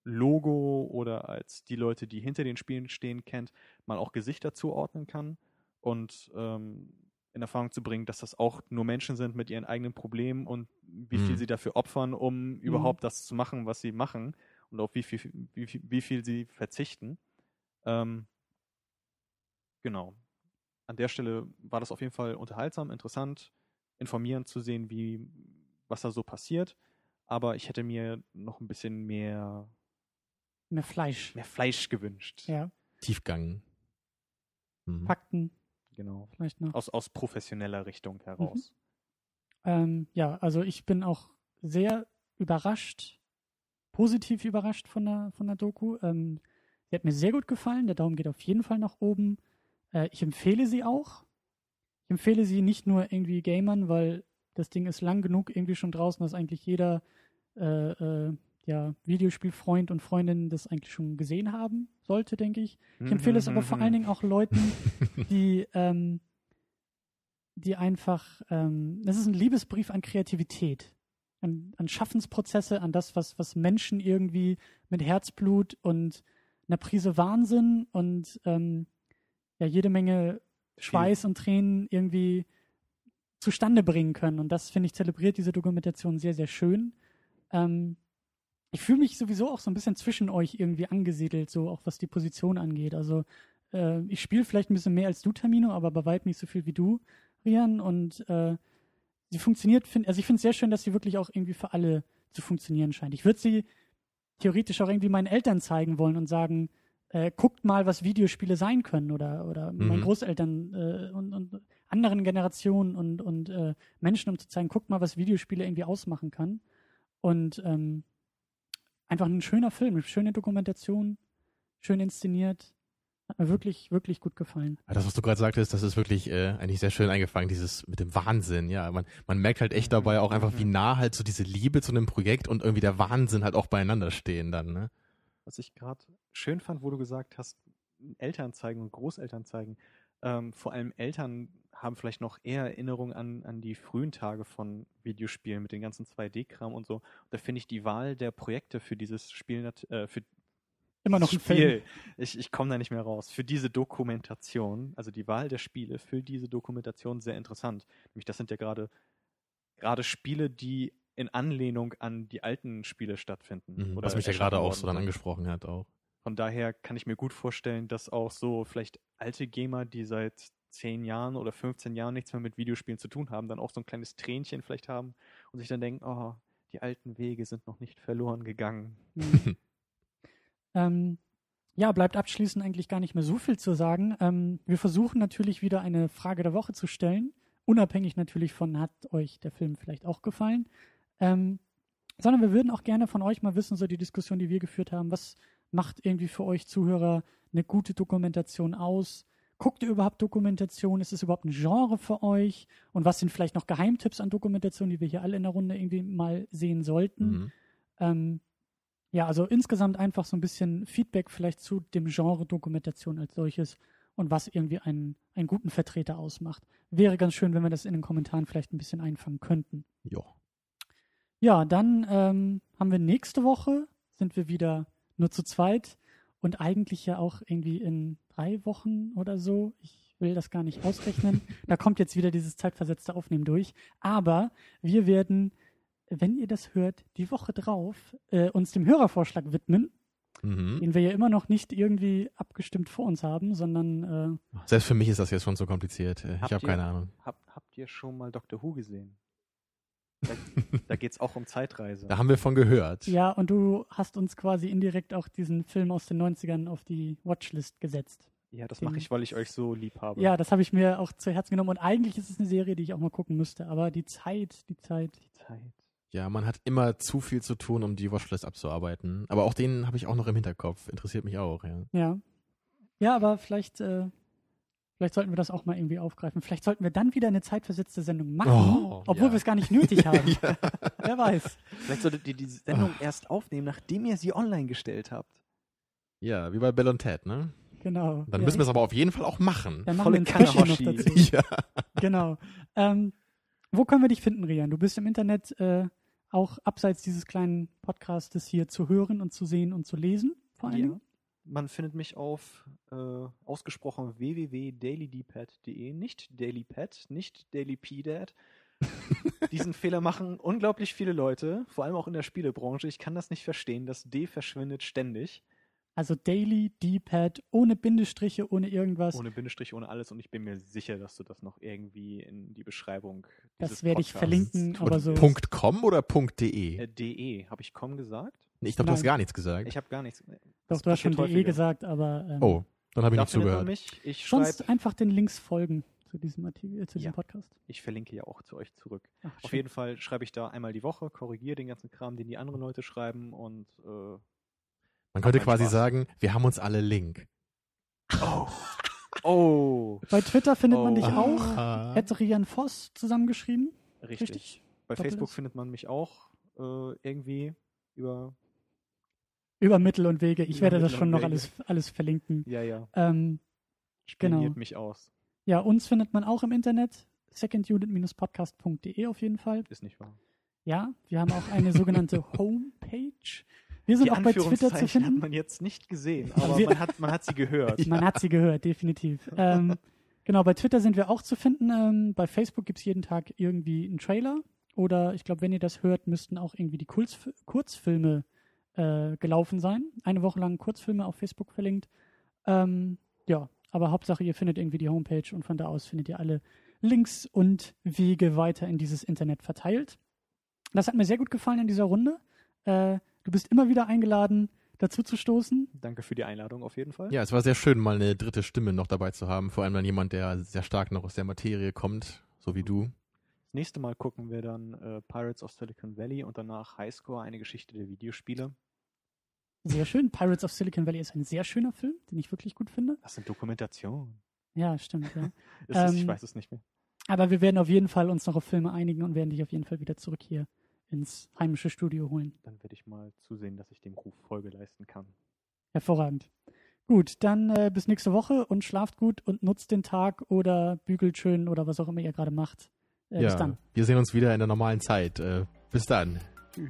S5: Logo oder als die Leute, die hinter den Spielen stehen, kennt, mal auch Gesichter zuordnen kann und ähm, in Erfahrung zu bringen, dass das auch nur Menschen sind mit ihren eigenen Problemen und wie viel
S4: Mhm.
S5: sie dafür opfern, um überhaupt das zu machen, was sie machen und auf wie viel, wie viel, wie viel sie verzichten. Ähm, genau. An der Stelle war das auf jeden Fall unterhaltsam, interessant, informierend zu sehen, wie, was da so passiert. Aber ich hätte mir noch ein bisschen mehr,
S3: Mehr Fleisch.
S5: mehr Fleisch gewünscht.
S3: Ja,
S4: Tiefgang. Mhm.
S3: Fakten
S5: Genau.
S3: vielleicht noch.
S5: Aus, aus professioneller Richtung heraus.
S3: Ähm, ja, also ich bin auch sehr überrascht, positiv überrascht von der, von der Doku. Ähm, sie hat mir sehr gut gefallen. Der Daumen geht auf jeden Fall nach oben. Äh, ich empfehle sie auch. Ich empfehle sie nicht nur irgendwie Gamern, weil das Ding ist lang genug irgendwie schon draußen, dass eigentlich jeder äh, äh, ja, Videospielfreund und Freundin das eigentlich schon gesehen haben sollte, denke ich. Ich empfehle es aber vor allen Dingen auch Leuten, die, ähm, die einfach, ähm, das ist ein Liebesbrief an Kreativität, an, an Schaffensprozesse, an das, was, was Menschen irgendwie mit Herzblut und einer Prise Wahnsinn und ähm, ja, jede Menge Schweiß und Tränen irgendwie zustande bringen können. Und das, finde ich, zelebriert diese Dokumentation sehr, sehr schön. Ähm, ich fühle mich sowieso auch so ein bisschen zwischen euch irgendwie angesiedelt, so auch was die Position angeht. Also äh, ich spiele vielleicht ein bisschen mehr als du, Tamino, aber bei weitem nicht so viel wie du, Rian. Und äh, sie funktioniert, find, also ich finde es sehr schön, dass sie wirklich auch irgendwie für alle zu funktionieren scheint. Ich würde sie theoretisch auch irgendwie meinen Eltern zeigen wollen und sagen, äh, guckt mal, was Videospiele sein können oder, oder meinen
S4: Mhm.
S3: Großeltern äh, und, und anderen Generationen und, und äh, Menschen, um zu zeigen, guckt mal, was Videospiele irgendwie ausmachen kann. Und ähm, einfach ein schöner Film, eine schöne Dokumentation, schön inszeniert. Hat mir wirklich, wirklich gut gefallen.
S4: Ja, Das, was du gerade sagtest, das ist wirklich äh, eigentlich sehr schön eingefangen, dieses mit dem Wahnsinn, ja. Man, man merkt halt echt dabei auch einfach, wie nah halt so diese Liebe zu einem Projekt und irgendwie der Wahnsinn halt auch beieinander stehen dann, ne?
S5: Was ich gerade schön fand, wo du gesagt hast, Eltern zeigen und Großeltern zeigen. Ähm, vor allem Eltern haben vielleicht noch eher Erinnerungen an, an die frühen Tage von Videospielen mit den ganzen 2D-Kram und so. Da finde ich die Wahl der Projekte für dieses Spiel, äh, für
S3: Immer noch ein
S5: Spiel,
S3: Film.
S5: ich, ich komme da nicht mehr raus, für diese Dokumentation, also die Wahl der Spiele für diese Dokumentation sehr interessant. Nämlich das sind ja gerade gerade Spiele, die in Anlehnung an die alten Spiele stattfinden.
S4: Mhm,
S5: oder
S4: was mich ja gerade auch so dann angesprochen hat auch.
S5: Von daher kann ich mir gut vorstellen, dass auch so vielleicht alte Gamer, die seit 10 Jahren oder 15 Jahren nichts mehr mit Videospielen zu tun haben, dann auch so ein kleines Tränchen vielleicht haben und sich dann denken, oh, die alten Wege sind noch nicht verloren gegangen.
S3: Mhm. ähm, ja, bleibt abschließend eigentlich gar nicht mehr so viel zu sagen. Ähm, wir versuchen natürlich wieder eine Frage der Woche zu stellen. Unabhängig natürlich von, hat euch der Film vielleicht auch gefallen? Ähm, sondern wir würden auch gerne von euch mal wissen, so die Diskussion, die wir geführt haben, was macht irgendwie für euch Zuhörer eine gute Dokumentation aus? Guckt ihr überhaupt Dokumentation? Ist es überhaupt ein Genre für euch? Und was sind vielleicht noch Geheimtipps an Dokumentation, die wir hier alle in der Runde irgendwie mal sehen sollten?
S4: Mhm.
S3: Ähm, Ja, also insgesamt einfach so ein bisschen Feedback vielleicht zu dem Genre Dokumentation als solches und was irgendwie einen, einen guten Vertreter ausmacht. Wäre ganz schön, wenn wir das in den Kommentaren vielleicht ein bisschen einfangen könnten.
S4: Jo.
S3: Ja, dann ähm, haben wir nächste Woche, sind wir wieder nur zu zweit und eigentlich ja auch irgendwie in drei Wochen oder so. Ich will das gar nicht ausrechnen. da kommt jetzt wieder dieses zeitversetzte Aufnehmen durch. Aber wir werden, wenn ihr das hört, die Woche drauf äh, uns dem Hörervorschlag widmen,
S4: Mhm.
S3: den wir ja immer noch nicht irgendwie abgestimmt vor uns haben, sondern äh,
S4: Selbst für mich ist das jetzt schon so kompliziert. Ich
S5: Habt
S4: habe keine Ahnung.
S5: Hab, habt ihr schon mal Doctor Who gesehen? Da, da geht es auch um Zeitreise.
S4: Da haben wir von gehört.
S3: ja, und du hast uns quasi indirekt auch diesen Film aus den 90ern auf die Watchlist gesetzt.
S5: Ja, das mache ich, weil ich euch so lieb habe.
S3: Ja, das habe ich mir auch zu Herzen genommen und eigentlich ist es eine Serie, die ich auch mal gucken müsste, aber die Zeit, die Zeit.
S5: Die Zeit.
S4: Ja, man hat immer zu viel zu tun, um die Watchlist abzuarbeiten. Aber auch den habe ich auch noch im Hinterkopf. Interessiert mich auch, ja.
S3: Ja. Ja, aber vielleicht, äh, vielleicht sollten wir das auch mal irgendwie aufgreifen. Vielleicht sollten wir dann wieder eine zeitversetzte Sendung machen,
S4: Oh,
S3: obwohl
S4: ja.
S3: wir es gar nicht nötig haben. Wer weiß.
S5: Vielleicht solltet ihr die Sendung erst aufnehmen, nachdem ihr sie online gestellt habt.
S4: Ja, wie bei Bill und Ted, ne?
S3: Genau.
S4: Dann
S3: ja.
S4: müssen wir es aber auf jeden Fall auch machen.
S3: Dann machen
S5: Volle
S3: wir noch dazu.
S4: Ja.
S3: Genau. Ähm, wo können wir dich finden, Rian? Du bist im Internet äh, auch abseits dieses kleinen Podcastes hier zu hören und zu sehen und zu lesen, vor allem.
S5: Man findet mich auf äh, ausgesprochen www.dailydpad.de, nicht dailypad, nicht dailypdad. Diesen Fehler machen unglaublich viele Leute, vor allem auch in der Spielebranche. Ich kann das nicht verstehen. Das D verschwindet ständig.
S3: Also Daily D-Pad, ohne Bindestriche, ohne irgendwas.
S5: Ohne Bindestrich, ohne alles. Und ich bin mir sicher, dass du das noch irgendwie in die Beschreibung
S3: Das
S5: dieses
S3: werde ich
S5: Podcasts-
S3: verlinken, aber so.
S4: Punkt .com oder Punkt .de?
S5: Äh, DE, habe ich com gesagt?
S4: Ich glaube, du hast gar nichts gesagt.
S5: Ich habe gar nichts.
S3: Doch,
S5: Das
S3: du hast schon DE
S5: häufiger.
S3: gesagt, aber ähm,
S4: Oh, dann habe ich
S5: Da
S4: nicht
S5: man
S4: zugehört.
S5: mich. Ich
S3: sonst einfach den Links folgen zu diesem Artikel, äh, zu diesem
S5: Ja.
S3: Podcast.
S5: ich verlinke ja auch zu euch zurück.
S3: Ach,
S5: Auf jeden Fall schreibe ich da einmal die Woche, korrigiere den ganzen Kram, den die anderen Leute schreiben und äh,
S4: Man könnte quasi
S5: Spaß.
S4: sagen, wir haben uns alle Link.
S5: oh. oh,
S3: Bei Twitter findet man
S5: Oh.
S3: dich auch.
S4: Ah.
S3: Hätte Rian Voss zusammengeschrieben.
S5: richtig.
S3: Richtig?
S5: Bei
S3: Doppel
S5: Facebook
S3: S?
S5: findet man mich auch äh, irgendwie über
S3: Über Mittel und Wege. Ich
S5: Über
S3: werde das schon noch
S5: Wege.
S3: alles, alles verlinken.
S5: ja ja
S3: Ähm, Genau.
S5: mich aus.
S3: ja, uns findet man auch im Internet. secondunit-podcast.de auf jeden Fall.
S5: Ist nicht wahr.
S3: Ja, wir haben auch eine sogenannte Homepage. Wir sind
S5: die
S3: auch bei Twitter zu
S5: Anführungszeichen hat
S3: finden.
S5: man jetzt nicht gesehen, aber man hat, man hat sie gehört.
S3: Man hat sie gehört, definitiv. Ähm, genau, bei Twitter sind wir auch zu finden. Ähm, bei Facebook gibt es jeden Tag irgendwie einen Trailer. Oder ich glaube, wenn ihr das hört, müssten auch irgendwie die Kurz Kurzfilme äh, gelaufen sein. Eine Woche lang Kurzfilme auf Facebook verlinkt. Ähm, ja, aber Hauptsache, ihr findet irgendwie die Homepage und von da aus findet ihr alle Links und Wege weiter in dieses Internet verteilt. Das hat mir sehr gut gefallen in dieser Runde. Äh, du bist immer wieder eingeladen, dazu zu stoßen.
S5: Danke für die Einladung auf jeden Fall.
S4: Ja, es war sehr schön, mal eine dritte Stimme noch dabei zu haben. Vor allem dann jemand, der sehr stark noch aus der Materie kommt, so wie du.
S5: Das nächste Mal gucken wir dann äh, Pirates of Silicon Valley und danach Highscore, eine Geschichte der Videospiele.
S3: Sehr schön. Pirates of Silicon Valley ist ein sehr schöner Film, den ich wirklich gut finde.
S5: Das sind Dokumentationen.
S3: Ja, stimmt, ja.
S5: Ist es? ich
S3: Ähm,
S5: weiß es nicht mehr.
S3: Aber wir werden auf jeden Fall uns noch auf Filme einigen und werden dich auf jeden Fall wieder zurück hier ins heimische Studio holen.
S5: Dann werde ich mal zusehen, dass ich dem Ruf Folge leisten kann.
S3: Hervorragend. Gut, dann äh, bis nächste Woche und schlaft gut und nutzt den Tag oder bügelt schön oder was auch immer ihr gerade macht. Äh, Bis
S4: ja,
S3: dann.
S4: wir sehen uns wieder in der normalen Zeit. Äh, bis dann.
S5: Tschüss.